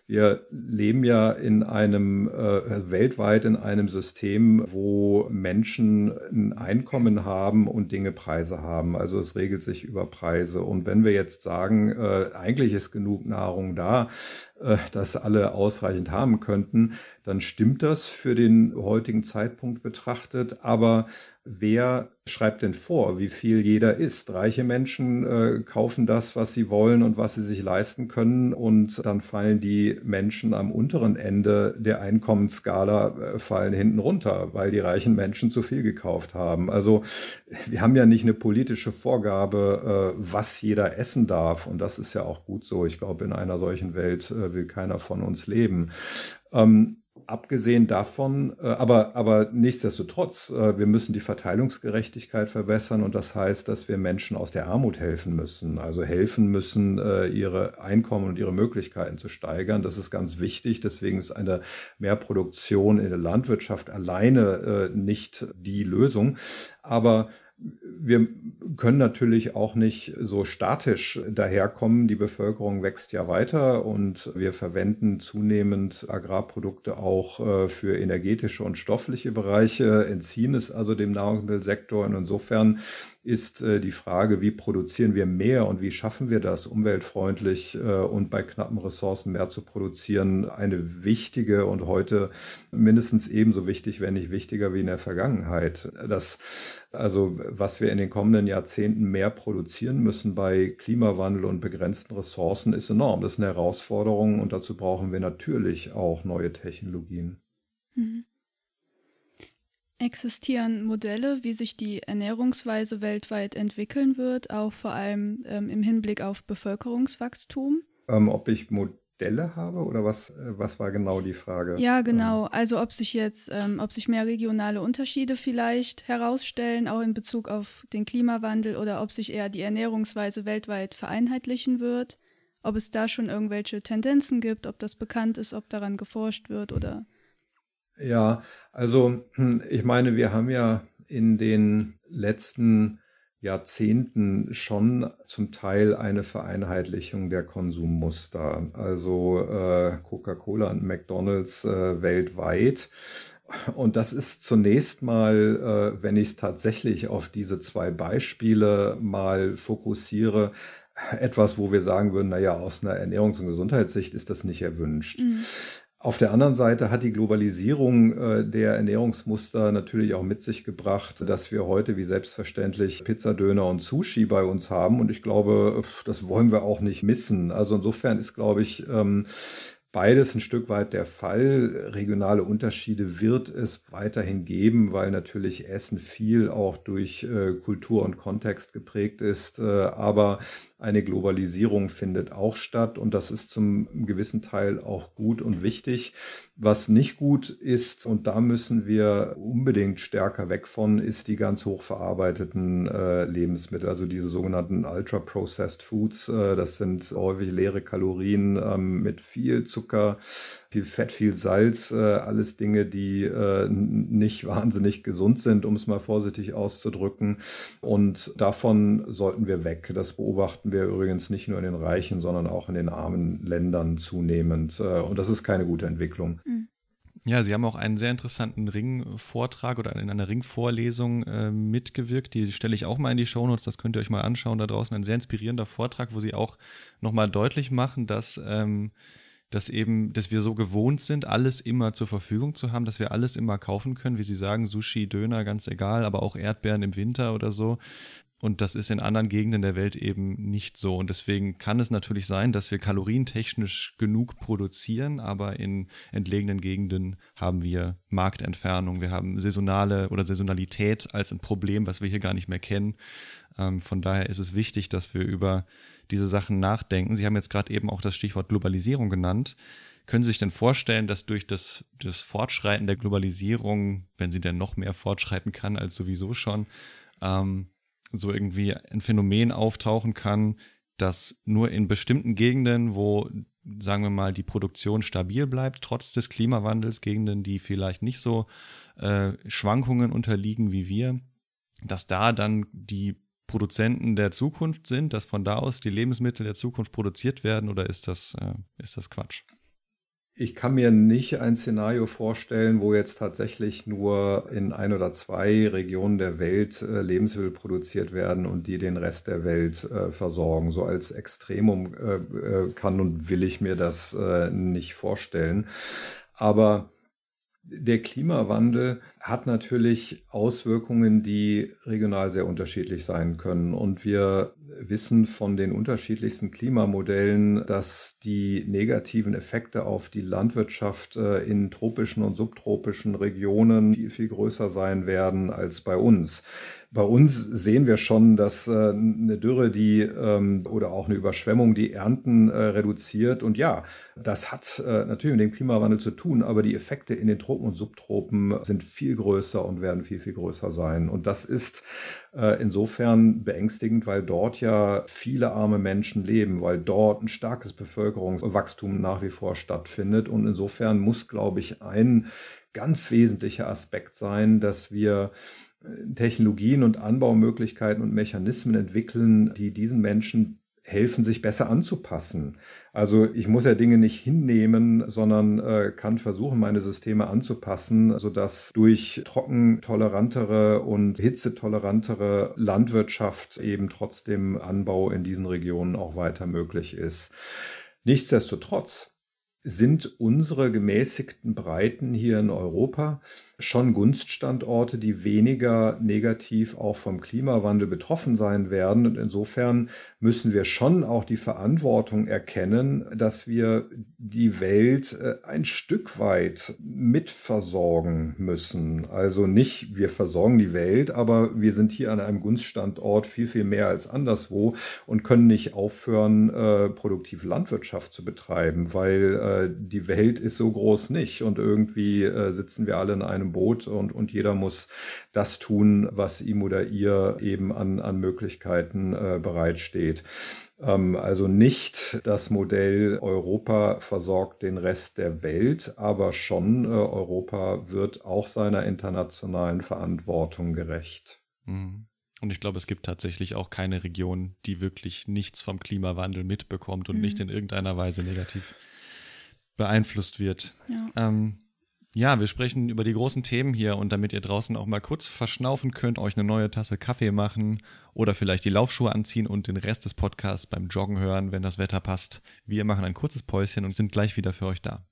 Wir leben ja in einem äh, weltweit in einem System, wo Menschen ein Einkommen haben und Dinge Preise haben. Also es regelt sich über Preise. Und wenn wir jetzt sagen, äh, eigentlich ist genug Nahrung da, das alle ausreichend haben könnten, dann stimmt das für den heutigen Zeitpunkt betrachtet. Aber wer schreibt denn vor, wie viel jeder isst? Reiche Menschen äh, kaufen das, was sie wollen und was sie sich leisten können. Und dann fallen die Menschen am unteren Ende der Einkommensskala äh, fallen hinten runter, weil die reichen Menschen zu viel gekauft haben. Also wir haben ja nicht eine politische Vorgabe, äh, was jeder essen darf. Und das ist ja auch gut so. Ich glaube, in einer solchen Welt äh, will keiner von uns leben. Ähm, abgesehen davon, äh, aber, aber nichtsdestotrotz, äh, wir müssen die Verteilungsgerechtigkeit verbessern und das heißt, dass wir Menschen aus der Armut helfen müssen, also helfen müssen, äh, ihre Einkommen und ihre Möglichkeiten zu steigern. Das ist ganz wichtig. Deswegen ist eine Mehrproduktion in der Landwirtschaft alleine nicht die Lösung. Aber wir können natürlich auch nicht so statisch daherkommen. Die Bevölkerung wächst ja weiter und wir verwenden zunehmend Agrarprodukte auch äh, für energetische und stoffliche Bereiche, entziehen es also dem Nahrungsmittelsektor. Und insofern ist äh, die Frage, wie produzieren wir mehr und wie schaffen wir das, umweltfreundlich äh, und bei knappen Ressourcen mehr zu produzieren, eine wichtige und heute mindestens ebenso wichtig, wenn nicht wichtiger wie in der Vergangenheit. Das, also, was wir in den kommenden Jahrzehnten mehr produzieren müssen bei Klimawandel und begrenzten Ressourcen, ist enorm. Das ist eine Herausforderung und dazu brauchen wir natürlich auch neue Technologien. Mhm. Existieren Modelle, wie sich die Ernährungsweise weltweit entwickeln wird, auch vor allem ähm, im Hinblick auf Bevölkerungswachstum? Ähm, ob ich Modelle habe oder was, äh, was war genau die Frage? Ja, genau. Ähm. Also ob sich jetzt, ähm, ob sich mehr regionale Unterschiede vielleicht herausstellen, auch in Bezug auf den Klimawandel oder ob sich eher die Ernährungsweise weltweit vereinheitlichen wird, ob es da schon irgendwelche Tendenzen gibt, ob das bekannt ist, ob daran geforscht wird oder ja, also hm, ich meine, wir haben ja in den letzten Jahrzehnten schon zum Teil eine Vereinheitlichung der Konsummuster. Also äh, Coca-Cola und McDonald's äh, weltweit. Und das ist zunächst mal, äh, wenn ich es tatsächlich auf diese zwei Beispiele mal fokussiere, etwas, wo wir sagen würden, naja, aus einer Ernährungs- und Gesundheitssicht ist das nicht erwünscht. Mhm. Auf der anderen Seite hat die Globalisierung äh, der Ernährungsmuster natürlich auch mit sich gebracht, dass wir heute wie selbstverständlich Pizzadöner und Sushi bei uns haben. Und ich glaube, das wollen wir auch nicht missen. Also insofern ist, glaube ich, ähm, beides ein Stück weit der Fall. Regionale Unterschiede wird es weiterhin geben, weil natürlich Essen viel auch durch äh, Kultur und Kontext geprägt ist. Äh, aber eine Globalisierung findet auch statt und das ist zum gewissen Teil auch gut und wichtig. Was nicht gut ist, und da müssen wir unbedingt stärker weg von, ist die ganz hochverarbeiteten äh, Lebensmittel, also diese sogenannten Ultra-Processed Foods. Äh, das sind häufig leere Kalorien ähm, mit viel Zucker, viel Fett, viel Salz, äh, alles Dinge, die äh, nicht wahnsinnig gesund sind, um es mal vorsichtig auszudrücken. Und davon sollten wir weg. Das beobachten wir übrigens nicht nur in den reichen, sondern auch in den armen Ländern zunehmend. Äh, und das ist keine gute Entwicklung. Mhm. Ja, Sie haben auch einen sehr interessanten Ringvortrag oder in einer Ringvorlesung äh, mitgewirkt. Die stelle ich auch mal in die Shownotes. Das könnt ihr euch mal anschauen da draußen. Ein sehr inspirierender Vortrag, wo Sie auch nochmal deutlich machen, dass, ähm, dass eben, dass wir so gewohnt sind, alles immer zur Verfügung zu haben, dass wir alles immer kaufen können, wie Sie sagen, Sushi, Döner, ganz egal, aber auch Erdbeeren im Winter oder so. Und das ist in anderen Gegenden der Welt eben nicht so. Und deswegen kann es natürlich sein, dass wir kalorientechnisch genug produzieren, aber in entlegenen Gegenden haben wir Marktentfernung, wir haben saisonale oder Saisonalität als ein Problem, was wir hier gar nicht mehr kennen. Ähm, von daher ist es wichtig, dass wir über diese Sachen nachdenken. Sie haben jetzt gerade eben auch das Stichwort Globalisierung genannt. Können Sie sich denn vorstellen, dass durch das, das Fortschreiten der Globalisierung, wenn sie denn noch mehr fortschreiten kann als sowieso schon, ähm, so irgendwie ein Phänomen auftauchen kann, dass nur in bestimmten Gegenden, wo, sagen wir mal, die Produktion stabil bleibt, trotz des Klimawandels, Gegenden, die vielleicht nicht so äh, Schwankungen unterliegen wie wir, dass da dann die Produzenten der Zukunft sind, dass von da aus die Lebensmittel der Zukunft produziert werden oder ist das, äh, ist das Quatsch? Ich kann mir nicht ein Szenario vorstellen, wo jetzt tatsächlich nur in ein oder zwei Regionen der Welt äh, Lebensmittel produziert werden und die den Rest der Welt äh, versorgen. So als Extremum äh, kann und will ich mir das nicht vorstellen. Aber der Klimawandel hat natürlich Auswirkungen, die regional sehr unterschiedlich sein können. Und wir wissen von den unterschiedlichsten Klimamodellen, dass die negativen Effekte auf die Landwirtschaft äh, in tropischen und subtropischen Regionen viel, viel größer sein werden als bei uns. Bei uns sehen wir schon, dass äh, eine Dürre, die ähm, oder auch eine Überschwemmung die Ernten äh, reduziert. Und ja, das hat natürlich mit dem Klimawandel zu tun, aber die Effekte in den Tropen und Subtropen sind viel größer und werden viel, viel größer sein. Und das ist äh, insofern beängstigend, weil dort ja viele arme Menschen leben, weil dort ein starkes Bevölkerungswachstum nach wie vor stattfindet. Und insofern muss, glaube ich, ein ganz wesentlicher Aspekt sein, dass wir Technologien und Anbaumöglichkeiten und Mechanismen entwickeln, die diesen Menschen helfen, sich besser anzupassen. Also ich muss ja Dinge nicht hinnehmen, sondern äh, kann versuchen, meine Systeme anzupassen, sodass durch trockentolerantere und hitzetolerantere Landwirtschaft eben trotzdem Anbau in diesen Regionen auch weiter möglich ist. Nichtsdestotrotz sind unsere gemäßigten Breiten hier in Europa schon Gunststandorte, die weniger negativ auch vom Klimawandel betroffen sein werden. Und insofern müssen wir schon auch die Verantwortung erkennen, dass wir die Welt äh, ein Stück weit mitversorgen müssen. Also nicht, wir versorgen die Welt, aber wir sind hier an einem Gunststandort viel, viel mehr als anderswo und können nicht aufhören, äh, produktive Landwirtschaft zu betreiben, weil äh, die Welt ist so groß nicht und irgendwie sitzen wir alle in einem einem Boot und, und jeder muss das tun, was ihm oder ihr eben an, an Möglichkeiten äh, bereitsteht. Ähm, also nicht das Modell Europa versorgt den Rest der Welt, aber schon äh, Europa wird auch seiner internationalen Verantwortung gerecht. Mhm. Und ich glaube, es gibt tatsächlich auch keine Region, die wirklich nichts vom Klimawandel mitbekommt und mhm. nicht in irgendeiner Weise negativ beeinflusst wird. Ja. Ähm, ja, wir sprechen über die großen Themen hier und damit ihr draußen auch mal kurz verschnaufen könnt, euch eine neue Tasse Kaffee machen oder vielleicht die Laufschuhe anziehen und den Rest des Podcasts beim Joggen hören, wenn das Wetter passt. Wir machen ein kurzes Päuschen und sind gleich wieder für euch da.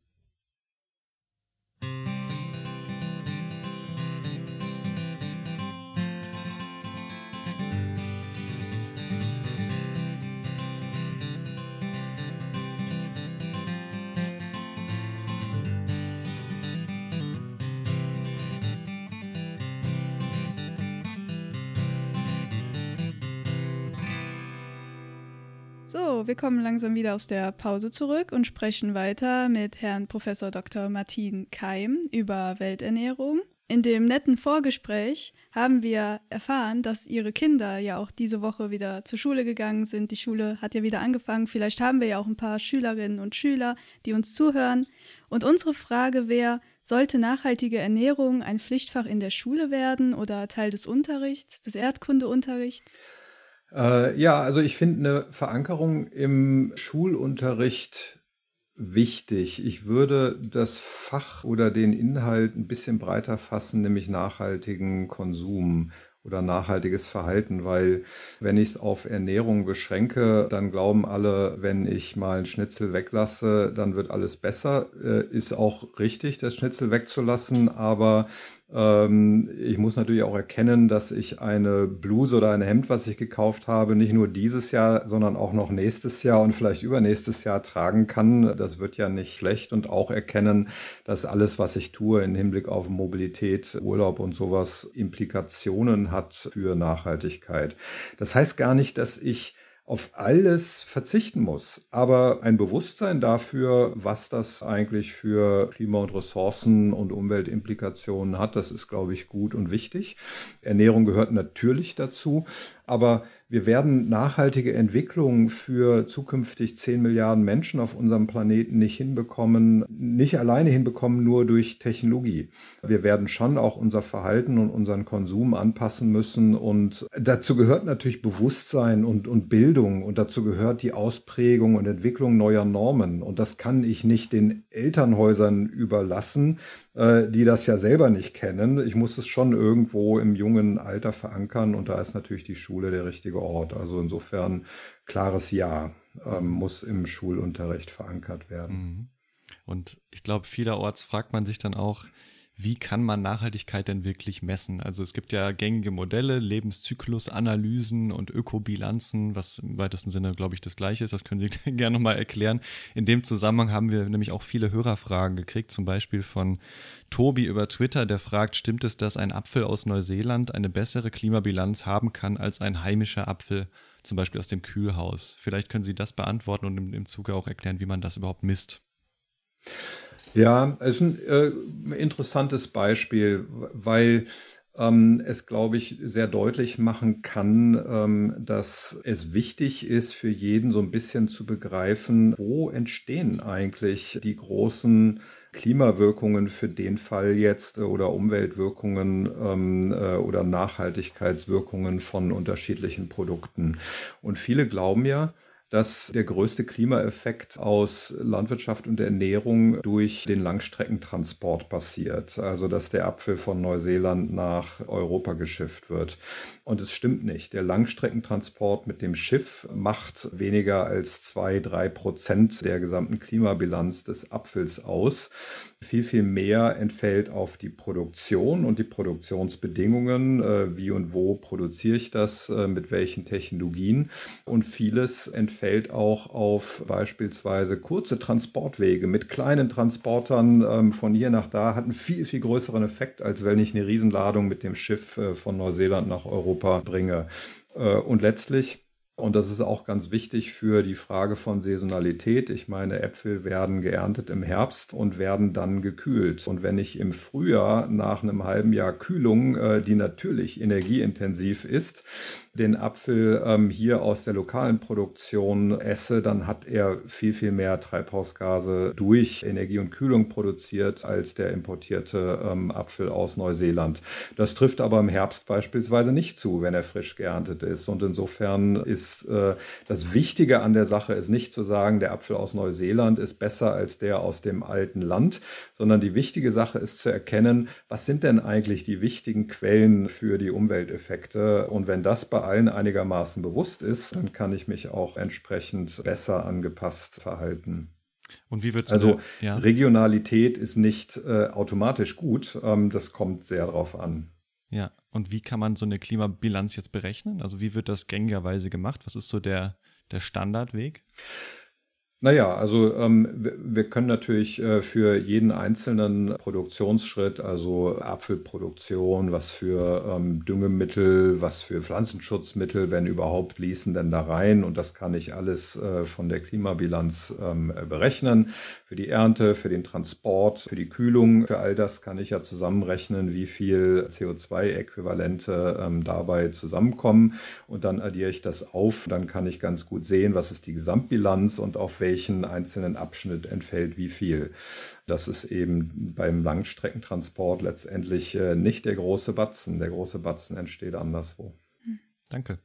Wir kommen langsam wieder aus der Pause zurück und sprechen weiter mit Herrn Professor Dr. Martin Keim über Welternährung. In dem netten Vorgespräch haben wir erfahren, dass ihre Kinder ja auch diese Woche wieder zur Schule gegangen sind. Die Schule hat ja wieder angefangen. Vielleicht haben wir ja auch ein paar Schülerinnen und Schüler, die uns zuhören. Und unsere Frage wäre, sollte nachhaltige Ernährung ein Pflichtfach in der Schule werden oder Teil des Unterrichts, des Erdkundeunterrichts? Äh, ja, also ich finde eine Verankerung im Schulunterricht wichtig. Ich würde das Fach oder den Inhalt ein bisschen breiter fassen, nämlich nachhaltigen Konsum oder nachhaltiges Verhalten, weil wenn ich es auf Ernährung beschränke, dann glauben alle, wenn ich mal einen Schnitzel weglasse, dann wird alles besser. Äh, ist auch richtig, das Schnitzel wegzulassen, aber ich muss natürlich auch erkennen, dass ich eine Bluse oder ein Hemd, was ich gekauft habe, nicht nur dieses Jahr, sondern auch noch nächstes Jahr und vielleicht übernächstes Jahr tragen kann. Das wird ja nicht schlecht und auch erkennen, dass alles, was ich tue im Hinblick auf Mobilität, Urlaub und sowas Implikationen hat für Nachhaltigkeit. Das heißt gar nicht, dass ich auf alles verzichten muss. Aber ein Bewusstsein dafür, was das eigentlich für Klima- und Ressourcen- und Umweltimplikationen hat, das ist, glaube ich, gut und wichtig. Ernährung gehört natürlich dazu. Aber wir werden nachhaltige Entwicklung für zukünftig 10 Milliarden Menschen auf unserem Planeten nicht hinbekommen, nicht alleine hinbekommen, nur durch Technologie. Wir werden schon auch unser Verhalten und unseren Konsum anpassen müssen. Und dazu gehört natürlich Bewusstsein und, und Bildung. Und dazu gehört die Ausprägung und Entwicklung neuer Normen. Und das kann ich nicht den Elternhäusern überlassen, äh, die das ja selber nicht kennen. Ich muss es schon irgendwo im jungen Alter verankern. Und da ist natürlich die Schule der richtige Ort. Also insofern klares Ja ähm, muss im Schulunterricht verankert werden. Mhm. Und ich glaube, vielerorts fragt man sich dann auch, wie kann man Nachhaltigkeit denn wirklich messen? Also es gibt ja gängige Modelle, Lebenszyklusanalysen und Ökobilanzen, was im weitesten Sinne, glaube ich, das gleiche ist. Das können Sie gerne nochmal erklären. In dem Zusammenhang haben wir nämlich auch viele Hörerfragen gekriegt, zum Beispiel von Tobi über Twitter, der fragt, stimmt es, dass ein Apfel aus Neuseeland eine bessere Klimabilanz haben kann als ein heimischer Apfel, zum Beispiel aus dem Kühlhaus? Vielleicht können Sie das beantworten und im, Zuge auch erklären, wie man das überhaupt misst. Ja, es ist ein äh, interessantes Beispiel, weil ähm, es, glaube ich, sehr deutlich machen kann, ähm, dass es wichtig ist, für jeden so ein bisschen zu begreifen, wo entstehen eigentlich die großen Klimawirkungen für den Fall jetzt äh, oder Umweltwirkungen ähm, äh, oder Nachhaltigkeitswirkungen von unterschiedlichen Produkten. Und viele glauben ja, dass der größte Klimaeffekt aus Landwirtschaft und Ernährung durch den Langstreckentransport passiert. Also dass der Apfel von Neuseeland nach Europa geschifft wird. Und es stimmt nicht. Der Langstreckentransport mit dem Schiff macht weniger als zwei, drei Prozent der gesamten Klimabilanz des Apfels aus. Viel, viel mehr entfällt auf die Produktion und die Produktionsbedingungen. Äh, wie und wo produziere ich das? Äh, mit welchen Technologien? Und vieles entfällt auch auf beispielsweise kurze Transportwege mit kleinen Transportern ähm, von hier nach da, hat einen viel, viel größeren Effekt, als wenn ich eine Riesenladung mit dem Schiff äh, von Neuseeland nach Europa bringe. Und letztlich und das ist auch ganz wichtig für die Frage von Saisonalität. Ich meine, Äpfel werden geerntet im Herbst und werden dann gekühlt. Und wenn ich im Frühjahr nach einem halben Jahr Kühlung, äh, die natürlich energieintensiv ist, den Apfel ähm, hier aus der lokalen Produktion esse, dann hat er viel, viel mehr Treibhausgase durch Energie und Kühlung produziert als der importierte ähm, Apfel aus Neuseeland. Das trifft aber im Herbst beispielsweise nicht zu, wenn er frisch geerntet ist. Und insofern ist ist äh, das Wichtige an der Sache ist nicht zu sagen, der Apfel aus Neuseeland ist besser als der aus dem alten Land, sondern die wichtige Sache ist zu erkennen, was sind denn eigentlich die wichtigen Quellen für die Umwelteffekte. Und wenn das bei allen einigermaßen bewusst ist, dann kann ich mich auch entsprechend besser angepasst verhalten. Und wie wird Also ja? Regionalität ist nicht äh, automatisch gut. Ähm, das kommt sehr darauf an. Ja, und wie kann man so eine Klimabilanz jetzt berechnen? Also wie wird das gängigerweise gemacht? Was ist so der, der Standardweg? Naja, also ähm, wir können natürlich äh, für jeden einzelnen Produktionsschritt, also Apfelproduktion, was für ähm, Düngemittel, was für Pflanzenschutzmittel, wenn überhaupt, fließen denn da rein. Und das kann ich alles äh, von der Klimabilanz ähm, berechnen. Für die Ernte, für den Transport, für die Kühlung, für all das kann ich ja zusammenrechnen, wie viel CO2-Äquivalente ähm, dabei zusammenkommen. Und dann addiere ich das auf. Dann kann ich ganz gut sehen, was ist die Gesamtbilanz und auf welche welchen einzelnen Abschnitt entfällt wie viel. Das ist eben beim Langstreckentransport letztendlich äh, nicht der große Batzen. Der große Batzen entsteht anderswo. Danke.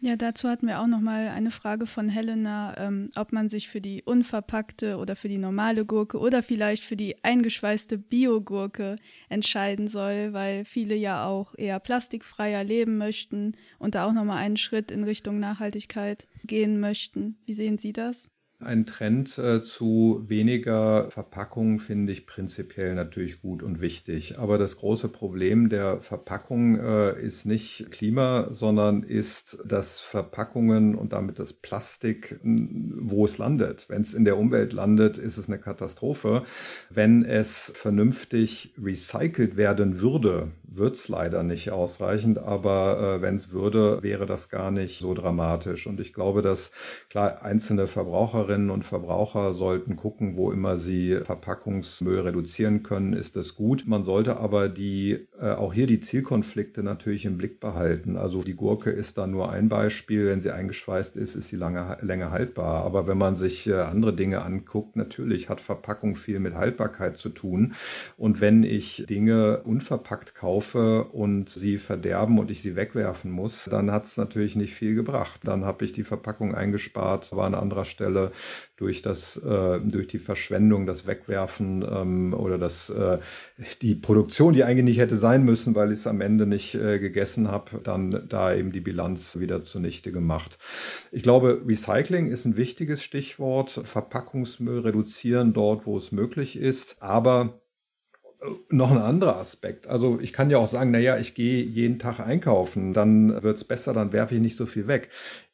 Ja, dazu hatten wir auch noch mal eine Frage von Helena, ähm, ob man sich für die unverpackte oder für die normale Gurke oder vielleicht für die eingeschweißte Biogurke entscheiden soll, weil viele ja auch eher plastikfreier leben möchten und da auch noch mal einen Schritt in Richtung Nachhaltigkeit gehen möchten. Wie sehen Sie das? Ein Trend äh, zu weniger Verpackungen finde ich prinzipiell natürlich gut und wichtig. Aber das große Problem der Verpackung äh, ist nicht Klima, sondern ist, dass Verpackungen und damit das Plastik, wo es landet. Wenn es in der Umwelt landet, ist es eine Katastrophe. Wenn es vernünftig recycelt werden würde, wird es leider nicht ausreichend, aber äh, wenn es würde, wäre das gar nicht so dramatisch. Und ich glaube, dass klar einzelne Verbraucherinnen und Verbraucher sollten gucken, wo immer sie Verpackungsmüll reduzieren können, ist das gut. Man sollte aber die äh, auch hier die Zielkonflikte natürlich im Blick behalten. Also die Gurke ist da nur ein Beispiel. Wenn sie eingeschweißt ist, ist sie lange länger haltbar. Aber wenn man sich äh, andere Dinge anguckt, natürlich hat Verpackung viel mit Haltbarkeit zu tun. Und wenn ich Dinge unverpackt kaufe, kaufe und sie verderben und ich sie wegwerfen muss, dann hat es natürlich nicht viel gebracht. Dann habe ich die Verpackung eingespart, war an anderer Stelle durch das, äh, durch die Verschwendung, das Wegwerfen ähm, oder das, äh, die Produktion, die eigentlich nicht hätte sein müssen, weil ich es am Ende nicht äh, gegessen habe, dann da eben die Bilanz wieder zunichte gemacht. Ich glaube, Recycling ist ein wichtiges Stichwort. Verpackungsmüll reduzieren dort, wo es möglich ist. Aber noch ein anderer Aspekt. Also ich kann ja auch sagen, naja, ich gehe jeden Tag einkaufen, dann wird es besser, dann werfe ich nicht so viel weg.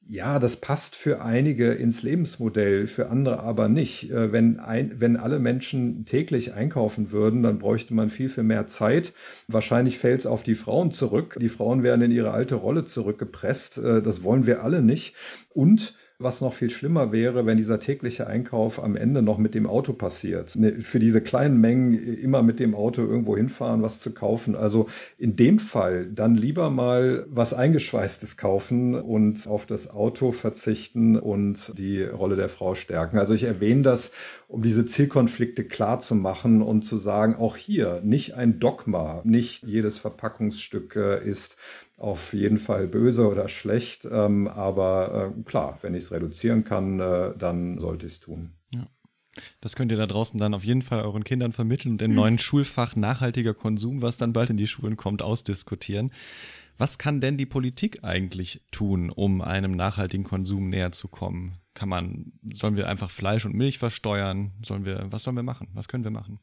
Ja, das passt für einige ins Lebensmodell, für andere aber nicht. Äh, wenn, ein, wenn alle Menschen täglich einkaufen würden, dann bräuchte man viel, viel mehr Zeit. Wahrscheinlich fällt es auf die Frauen zurück. Die Frauen werden in ihre alte Rolle zurückgepresst. Äh, das wollen wir alle nicht. Und was noch viel schlimmer wäre, wenn dieser tägliche Einkauf am Ende noch mit dem Auto passiert. Ne, für diese kleinen Mengen immer mit dem Auto irgendwo hinfahren, was zu kaufen. Also in dem Fall dann lieber mal was Eingeschweißtes kaufen und auf das Auto verzichten und die Rolle der Frau stärken. Also ich erwähne das, um diese Zielkonflikte klar zu machen und zu sagen, auch hier nicht ein Dogma, nicht jedes Verpackungsstück äh, ist auf jeden Fall böse oder schlecht. Ähm, aber äh, klar, wenn ich es reduzieren kann, äh, dann sollte ich es tun. Ja. Das könnt ihr da draußen dann auf jeden Fall euren Kindern vermitteln und im mhm. neuen Schulfach nachhaltiger Konsum, was dann bald in die Schulen kommt, ausdiskutieren. Was kann denn die Politik eigentlich tun, um einem nachhaltigen Konsum näher zu kommen? Kann man, sollen wir einfach Fleisch und Milch versteuern? Sollen wir, was sollen wir machen? Was können wir machen?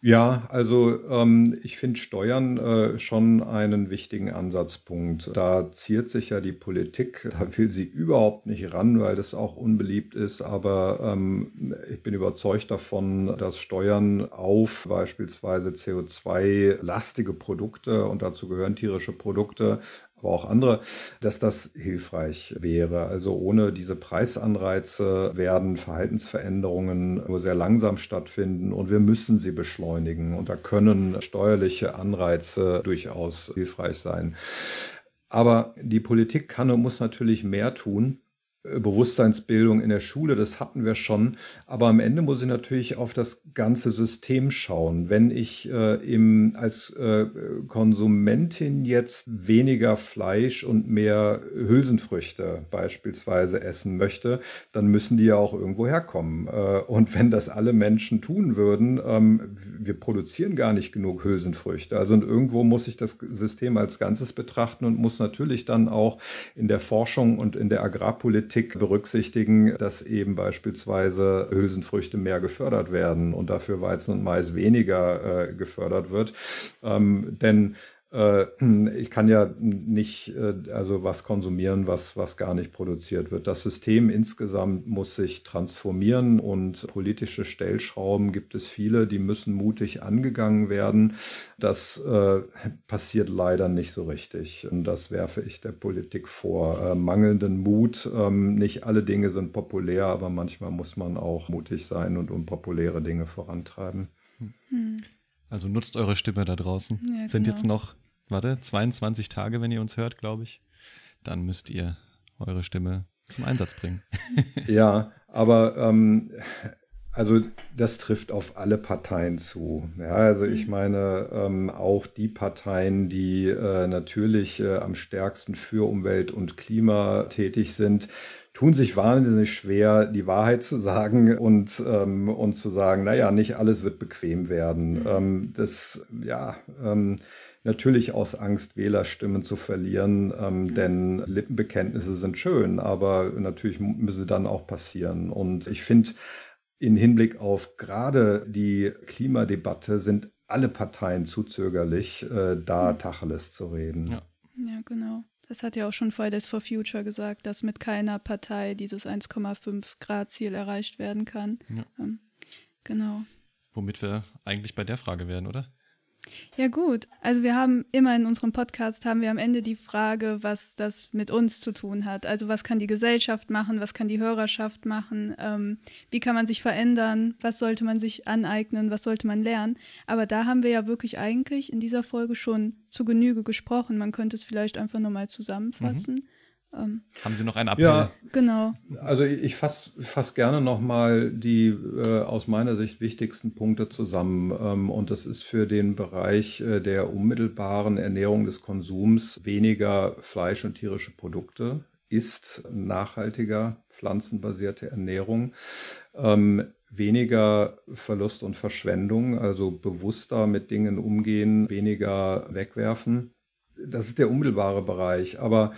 Ja, also ähm, ich finde Steuern äh, schon einen wichtigen Ansatzpunkt. Da ziert sich ja die Politik, da will sie überhaupt nicht ran, weil das auch unbeliebt ist. Aber ähm, ich bin überzeugt davon, dass Steuern auf beispielsweise CO2-lastige Produkte und dazu gehören tierische Produkte aber auch andere, dass das hilfreich wäre. Also ohne diese Preisanreize werden Verhaltensveränderungen nur sehr langsam stattfinden und wir müssen sie beschleunigen. Und da können steuerliche Anreize durchaus hilfreich sein. Aber die Politik kann und muss natürlich mehr tun. Bewusstseinsbildung in der Schule, das hatten wir schon. Aber am Ende muss ich natürlich auf das ganze System schauen. Wenn ich äh, im, als äh, Konsumentin jetzt weniger Fleisch und mehr Hülsenfrüchte beispielsweise essen möchte, dann müssen die ja auch irgendwo herkommen. Äh, und wenn das alle Menschen tun würden, ähm, wir produzieren gar nicht genug Hülsenfrüchte. Also und irgendwo muss ich das System als Ganzes betrachten und muss natürlich dann auch in der Forschung und in der Agrarpolitik Politik berücksichtigen, dass eben beispielsweise Hülsenfrüchte mehr gefördert werden und dafür Weizen und Mais weniger äh, gefördert wird. Ähm, denn ich kann ja nicht äh, also was konsumieren, was, was gar nicht produziert wird. Das System insgesamt muss sich transformieren und politische Stellschrauben gibt es viele, die müssen mutig angegangen werden. Das äh, passiert leider nicht so richtig. Und das werfe ich der Politik vor. Äh, mangelnden Mut. Ähm, nicht alle Dinge sind populär, aber manchmal muss man auch mutig sein und unpopuläre Dinge vorantreiben. Hm. Also nutzt eure Stimme da draußen. Ja, Sind genau. jetzt noch, warte, 22 Tage, wenn ihr uns hört, glaube ich. Dann müsst ihr eure Stimme zum Einsatz bringen. ja, aber ähm, also das trifft auf alle Parteien zu. Ja, also ich mhm. meine ähm, auch die Parteien, die äh, natürlich äh, am stärksten für Umwelt und Klima tätig sind, tun sich wahnsinnig schwer, die Wahrheit zu sagen und, ähm, und zu sagen, naja, nicht alles wird bequem werden. Mhm. Ähm, das, ja, ähm, natürlich aus Angst, Wählerstimmen zu verlieren, ähm, denn Lippenbekenntnisse sind schön, aber natürlich müssen sie dann auch passieren. Und ich finde, in Hinblick auf gerade die Klimadebatte sind alle Parteien zu zögerlich, äh, da mhm. Tacheles zu reden. Ja. ja, genau. Das hat ja auch schon Fridays for Future gesagt, dass mit keiner Partei dieses 1,5 Grad Ziel erreicht werden kann. Ja. Ähm, genau. Womit wir eigentlich bei der Frage wären, oder? Ja gut, also wir haben immer in unserem Podcast haben wir am Ende die Frage, was das mit uns zu tun hat. Also was kann die Gesellschaft machen, was kann die Hörerschaft machen, ähm, wie kann man sich verändern, was sollte man sich aneignen, was sollte man lernen. Aber da haben wir ja wirklich eigentlich in dieser Folge schon zu Genüge gesprochen. Man könnte es vielleicht einfach nochmal zusammenfassen. Mhm. Ähm, Haben Sie noch einen Appell? Ja, genau. Also ich fasse fass gerne nochmal die äh, aus meiner Sicht wichtigsten Punkte zusammen. Ähm, und das ist für den Bereich äh, der unmittelbaren Ernährung des Konsums weniger Fleisch und tierische Produkte ist nachhaltiger pflanzenbasierte Ernährung. Ähm, weniger Verlust und Verschwendung, also bewusster mit Dingen umgehen, weniger wegwerfen. Das ist der unmittelbare Bereich. Aber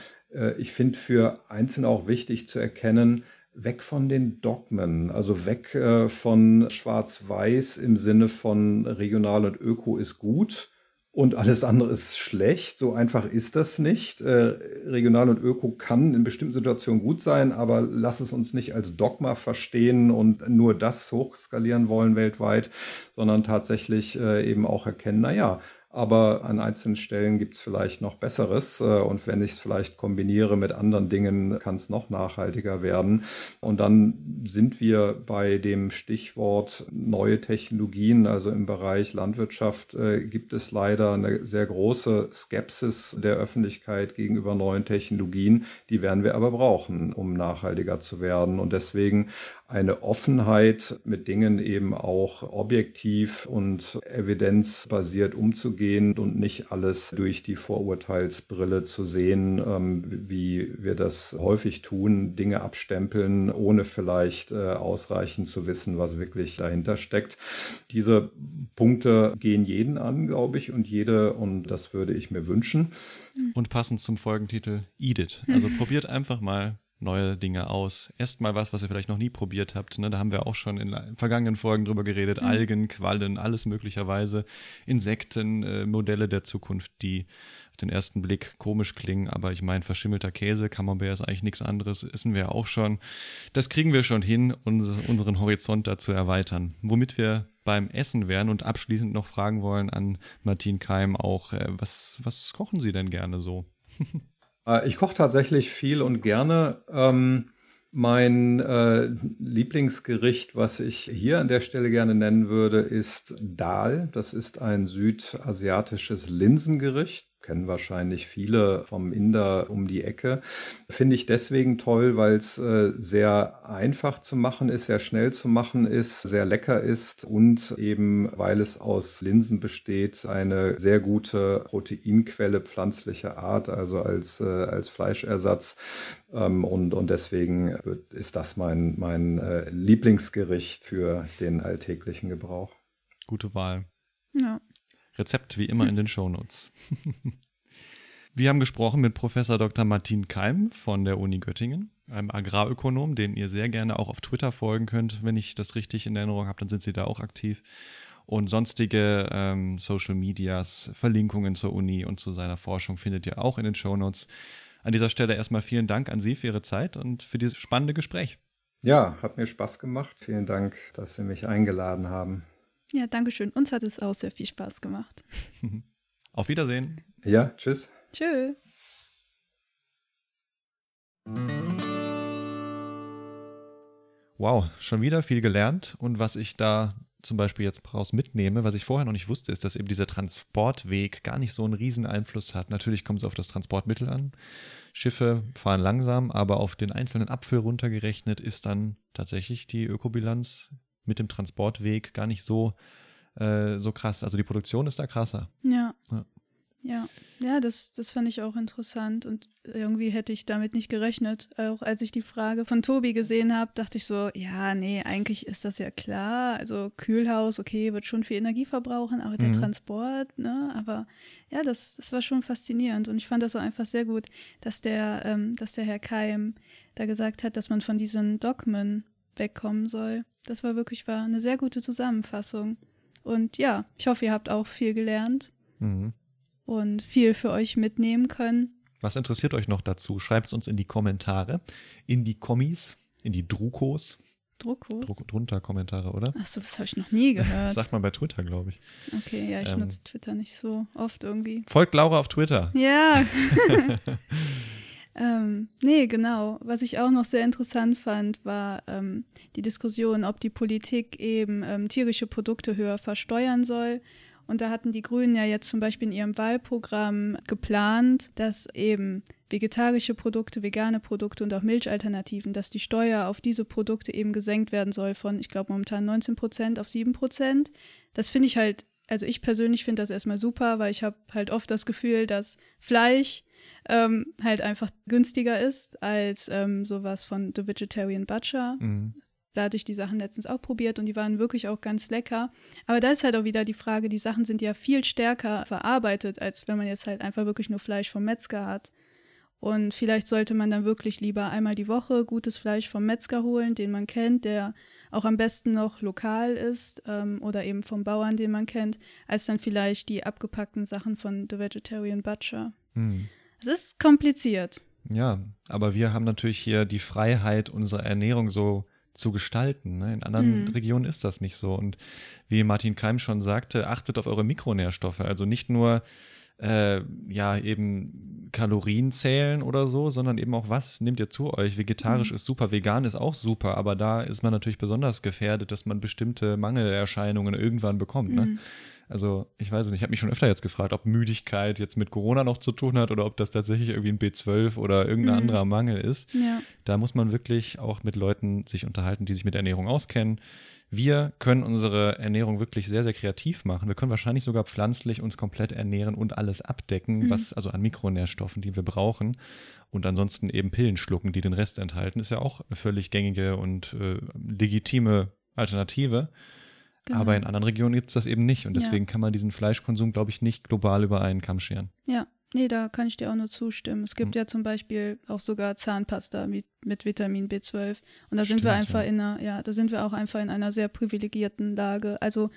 ich finde für Einzelne auch wichtig zu erkennen, weg von den Dogmen, also weg äh, von Schwarz-Weiß im Sinne von regional und öko ist gut und alles andere ist schlecht. So einfach ist das nicht. Äh, regional und öko kann in bestimmten Situationen gut sein, aber lass es uns nicht als Dogma verstehen und nur das hochskalieren wollen weltweit, sondern tatsächlich eben auch erkennen, naja, aber an einzelnen Stellen gibt es vielleicht noch Besseres. Äh, und wenn ich es vielleicht kombiniere mit anderen Dingen, kann es noch nachhaltiger werden. Und dann sind wir bei dem Stichwort neue Technologien. Also im Bereich Landwirtschaft äh, gibt es leider eine sehr große Skepsis der Öffentlichkeit gegenüber neuen Technologien. Die werden wir aber brauchen, um nachhaltiger zu werden. Und deswegen eine Offenheit, mit Dingen eben auch objektiv und evidenzbasiert umzugehen und nicht alles durch die Vorurteilsbrille zu sehen, ähm, wie wir das häufig tun, Dinge abstempeln, ohne vielleicht äh, ausreichend zu wissen, was wirklich dahinter steckt. Diese Punkte gehen jeden an, glaube ich, und jede, und das würde ich mir wünschen. Und passend zum Folgentitel, Eat it. Also probiert einfach mal neue Dinge aus. Erstmal was, was ihr vielleicht noch nie probiert habt. Ne? Da haben wir auch schon in vergangenen Folgen drüber geredet. Mhm. Algen, Quallen, alles möglicherweise. Insekten, äh, Modelle der Zukunft, die auf den ersten Blick komisch klingen. Aber ich meine, verschimmelter Käse, Camembert ist eigentlich nichts anderes. Wissen wir auch schon. Das kriegen wir schon hin, uns, unseren Horizont dazu erweitern. Womit wir beim Essen wären und abschließend noch fragen wollen an Martin Keim auch, äh, was, was kochen Sie denn gerne so? Äh, ich koche tatsächlich viel und gerne. Ähm, mein äh, Lieblingsgericht, was ich hier an der Stelle gerne nennen würde, ist Dal. Das ist ein südasiatisches Linsengericht kennen wahrscheinlich viele vom Inder um die Ecke. Finde ich deswegen toll, weil es äh, sehr einfach zu machen ist, sehr schnell zu machen ist, sehr lecker ist und eben, weil es aus Linsen besteht, eine sehr gute Proteinquelle pflanzlicher Art, also als, äh, als Fleischersatz. Ähm, und, und deswegen ist das mein, mein äh, Lieblingsgericht für den alltäglichen Gebrauch. Gute Wahl. Ja. Rezept wie immer in den Shownotes. Wir haben gesprochen mit Professor Dr. Martin Keim von der Uni Göttingen, einem Agrarökonom, den ihr sehr gerne auch auf Twitter folgen könnt. Wenn ich das richtig in Erinnerung habe, dann sind Sie da auch aktiv. und sonstige ähm, Social Medias, Verlinkungen zur Uni und zu seiner Forschung findet ihr auch in den Show Notes. An dieser Stelle erstmal vielen Dank an Sie für Ihre Zeit und für dieses spannende Gespräch. Ja, hat mir Spaß gemacht. Vielen Dank, dass Sie mich eingeladen haben. Ja, danke schön. Uns hat es auch sehr viel Spaß gemacht. Auf Wiedersehen. Ja, tschüss. Tschö. Wow, schon wieder viel gelernt. Und was ich da zum Beispiel jetzt raus mitnehme, was ich vorher noch nicht wusste, ist, dass eben dieser Transportweg gar nicht so einen riesen Einfluss hat. Natürlich kommt es auf das Transportmittel an. Schiffe fahren langsam, aber auf den einzelnen Apfel runtergerechnet ist dann tatsächlich die Ökobilanz mit dem Transportweg gar nicht so, äh, so krass. Also die Produktion ist da krasser. Ja. Ja. Ja, ja, das, das fand ich auch interessant und irgendwie hätte ich damit nicht gerechnet. Auch als ich die Frage von Tobi gesehen habe, dachte ich so, ja, nee, eigentlich ist das ja klar. Also Kühlhaus, okay, wird schon viel Energie verbrauchen, aber der Mhm. Transport, ne? Aber ja, das, das war schon faszinierend und ich fand das so einfach sehr gut, dass der, ähm, dass der Herr Keim da gesagt hat, dass man von diesen Dogmen wegkommen soll. Das war wirklich war eine sehr gute Zusammenfassung. Und ja, ich hoffe, ihr habt auch viel gelernt Mhm. und viel für euch mitnehmen können. Was interessiert euch noch dazu? Schreibt es uns in die Kommentare, in die Kommis, in die Drukos. Druckos. Druck, drunter Kommentare, oder? Achso, das habe ich noch nie Das gehört. sagt man bei Twitter, glaube ich. Okay, ja, ich Ähm. nutze Twitter nicht so oft irgendwie. Folgt Laura auf Twitter. Ja. ähm, nee, genau. Was ich auch noch sehr interessant fand, war ähm, die Diskussion, ob die Politik eben ähm, tierische Produkte höher versteuern soll. Und da hatten die Grünen ja jetzt zum Beispiel in ihrem Wahlprogramm geplant, dass eben vegetarische Produkte, vegane Produkte und auch Milchalternativen, dass die Steuer auf diese Produkte eben gesenkt werden soll von, ich glaube, momentan 19 Prozent auf 7 Prozent. Das finde ich halt, also ich persönlich finde das erstmal super, weil ich habe halt oft das Gefühl, dass Fleisch ähm, halt einfach günstiger ist als ähm, sowas von The Vegetarian Butcher. Mhm. Da hatte ich die Sachen letztens auch probiert und die waren wirklich auch ganz lecker. Aber da ist halt auch wieder die Frage, die Sachen sind ja viel stärker verarbeitet, als wenn man jetzt halt einfach wirklich nur Fleisch vom Metzger hat. Und vielleicht sollte man dann wirklich lieber einmal die Woche gutes Fleisch vom Metzger holen, den man kennt, der auch am besten noch lokal ist ähm, oder eben vom Bauern, den man kennt, als dann vielleicht die abgepackten Sachen von The Vegetarian Butcher. Mhm. Es ist kompliziert. Ja, aber wir haben natürlich hier die Freiheit, unsere Ernährung so zu gestalten. Ne? In anderen Mhm. Regionen ist das nicht so. Und wie Martin Keim schon sagte, achtet auf eure Mikronährstoffe. Also nicht nur äh, ja eben Kalorien zählen oder so, sondern eben auch was nehmt ihr zu euch. Vegetarisch Mhm. ist super, vegan ist auch super, aber da ist man natürlich besonders gefährdet, dass man bestimmte Mangelerscheinungen irgendwann bekommt. Ne? Also ich weiß nicht, ich habe mich schon öfter jetzt gefragt, ob Müdigkeit jetzt mit Corona noch zu tun hat oder ob das tatsächlich irgendwie ein B12 oder irgendein Mhm. anderer Mangel ist. Ja. Da muss man wirklich auch mit Leuten sich unterhalten, die sich mit Ernährung auskennen. Wir können unsere Ernährung wirklich sehr, sehr kreativ machen. Wir können wahrscheinlich sogar pflanzlich uns komplett ernähren und alles abdecken, Mhm. was also an Mikronährstoffen, die wir brauchen. Und ansonsten eben Pillen schlucken, die den Rest enthalten, ist ja auch eine völlig gängige und äh, legitime Alternative. Genau. Aber in anderen Regionen gibt es das eben nicht. Und Ja. deswegen kann man diesen Fleischkonsum, glaube ich, nicht global über einen Kamm scheren. Ja, nee, da kann ich dir auch nur zustimmen. Es gibt Mhm. ja zum Beispiel auch sogar Zahnpasta mit, mit Vitamin B12. Und da sind wir Stimmt, einfach ja. in einer, ja, da sind wir auch einfach in einer sehr privilegierten Lage. Also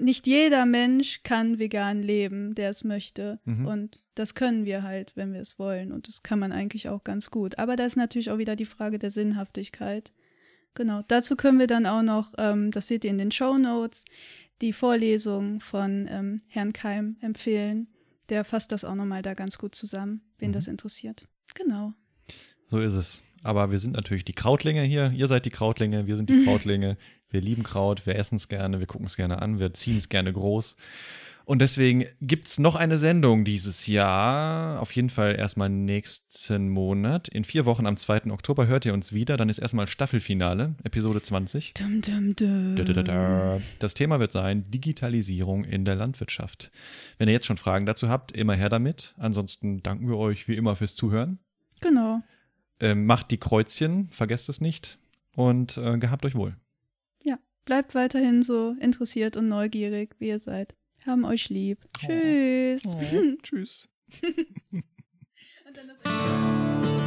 nicht jeder Mensch kann vegan leben, der es möchte. Mhm. Und das können wir halt, wenn wir es wollen. Und das kann man eigentlich auch ganz gut. Aber da ist natürlich auch wieder die Frage der Sinnhaftigkeit. Genau, dazu können wir dann auch noch, ähm, das seht ihr in den Show Notes, die Vorlesung von ähm, Herrn Keim empfehlen. Der fasst das auch nochmal da ganz gut zusammen, wen Mhm. das interessiert. Genau. So ist es. Aber wir sind natürlich die Krautlinge hier. Ihr seid die Krautlinge, wir sind die. Krautlinge. Wir lieben Kraut, wir essen es gerne, wir gucken es gerne an, wir ziehen es gerne groß. Und deswegen gibt es noch eine Sendung dieses Jahr. Auf jeden Fall erstmal nächsten Monat. In vier Wochen am 2. Oktober hört ihr uns wieder. Dann ist erstmal Staffelfinale, Episode 20. Dum, dum, dum. Da, da, da, da. Das Thema wird sein Digitalisierung in der Landwirtschaft. Wenn ihr jetzt schon Fragen dazu habt, immer her damit. Ansonsten danken wir euch wie immer fürs Zuhören. Genau. Ähm, macht die Kreuzchen, vergesst es nicht und äh, gehabt euch wohl. Bleibt weiterhin so interessiert und neugierig, wie ihr seid. Haben euch lieb. Oh. Tschüss. tschüss. Und dann das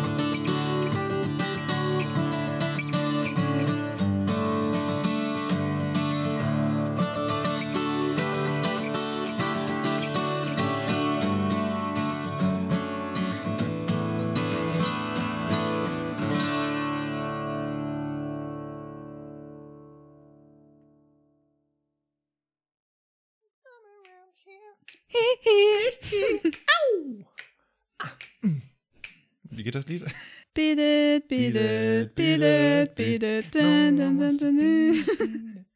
Au! Wie geht das Lied? Dun, dun, dun, dun.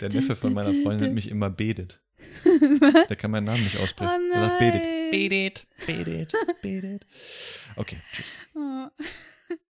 Der Neffe von meiner Freundin nennt mich immer Bedet. Der kann meinen Namen nicht aussprechen. Oh er sagt Bedet. Bedet, Bedet, Bedet. Okay, tschüss. Oh.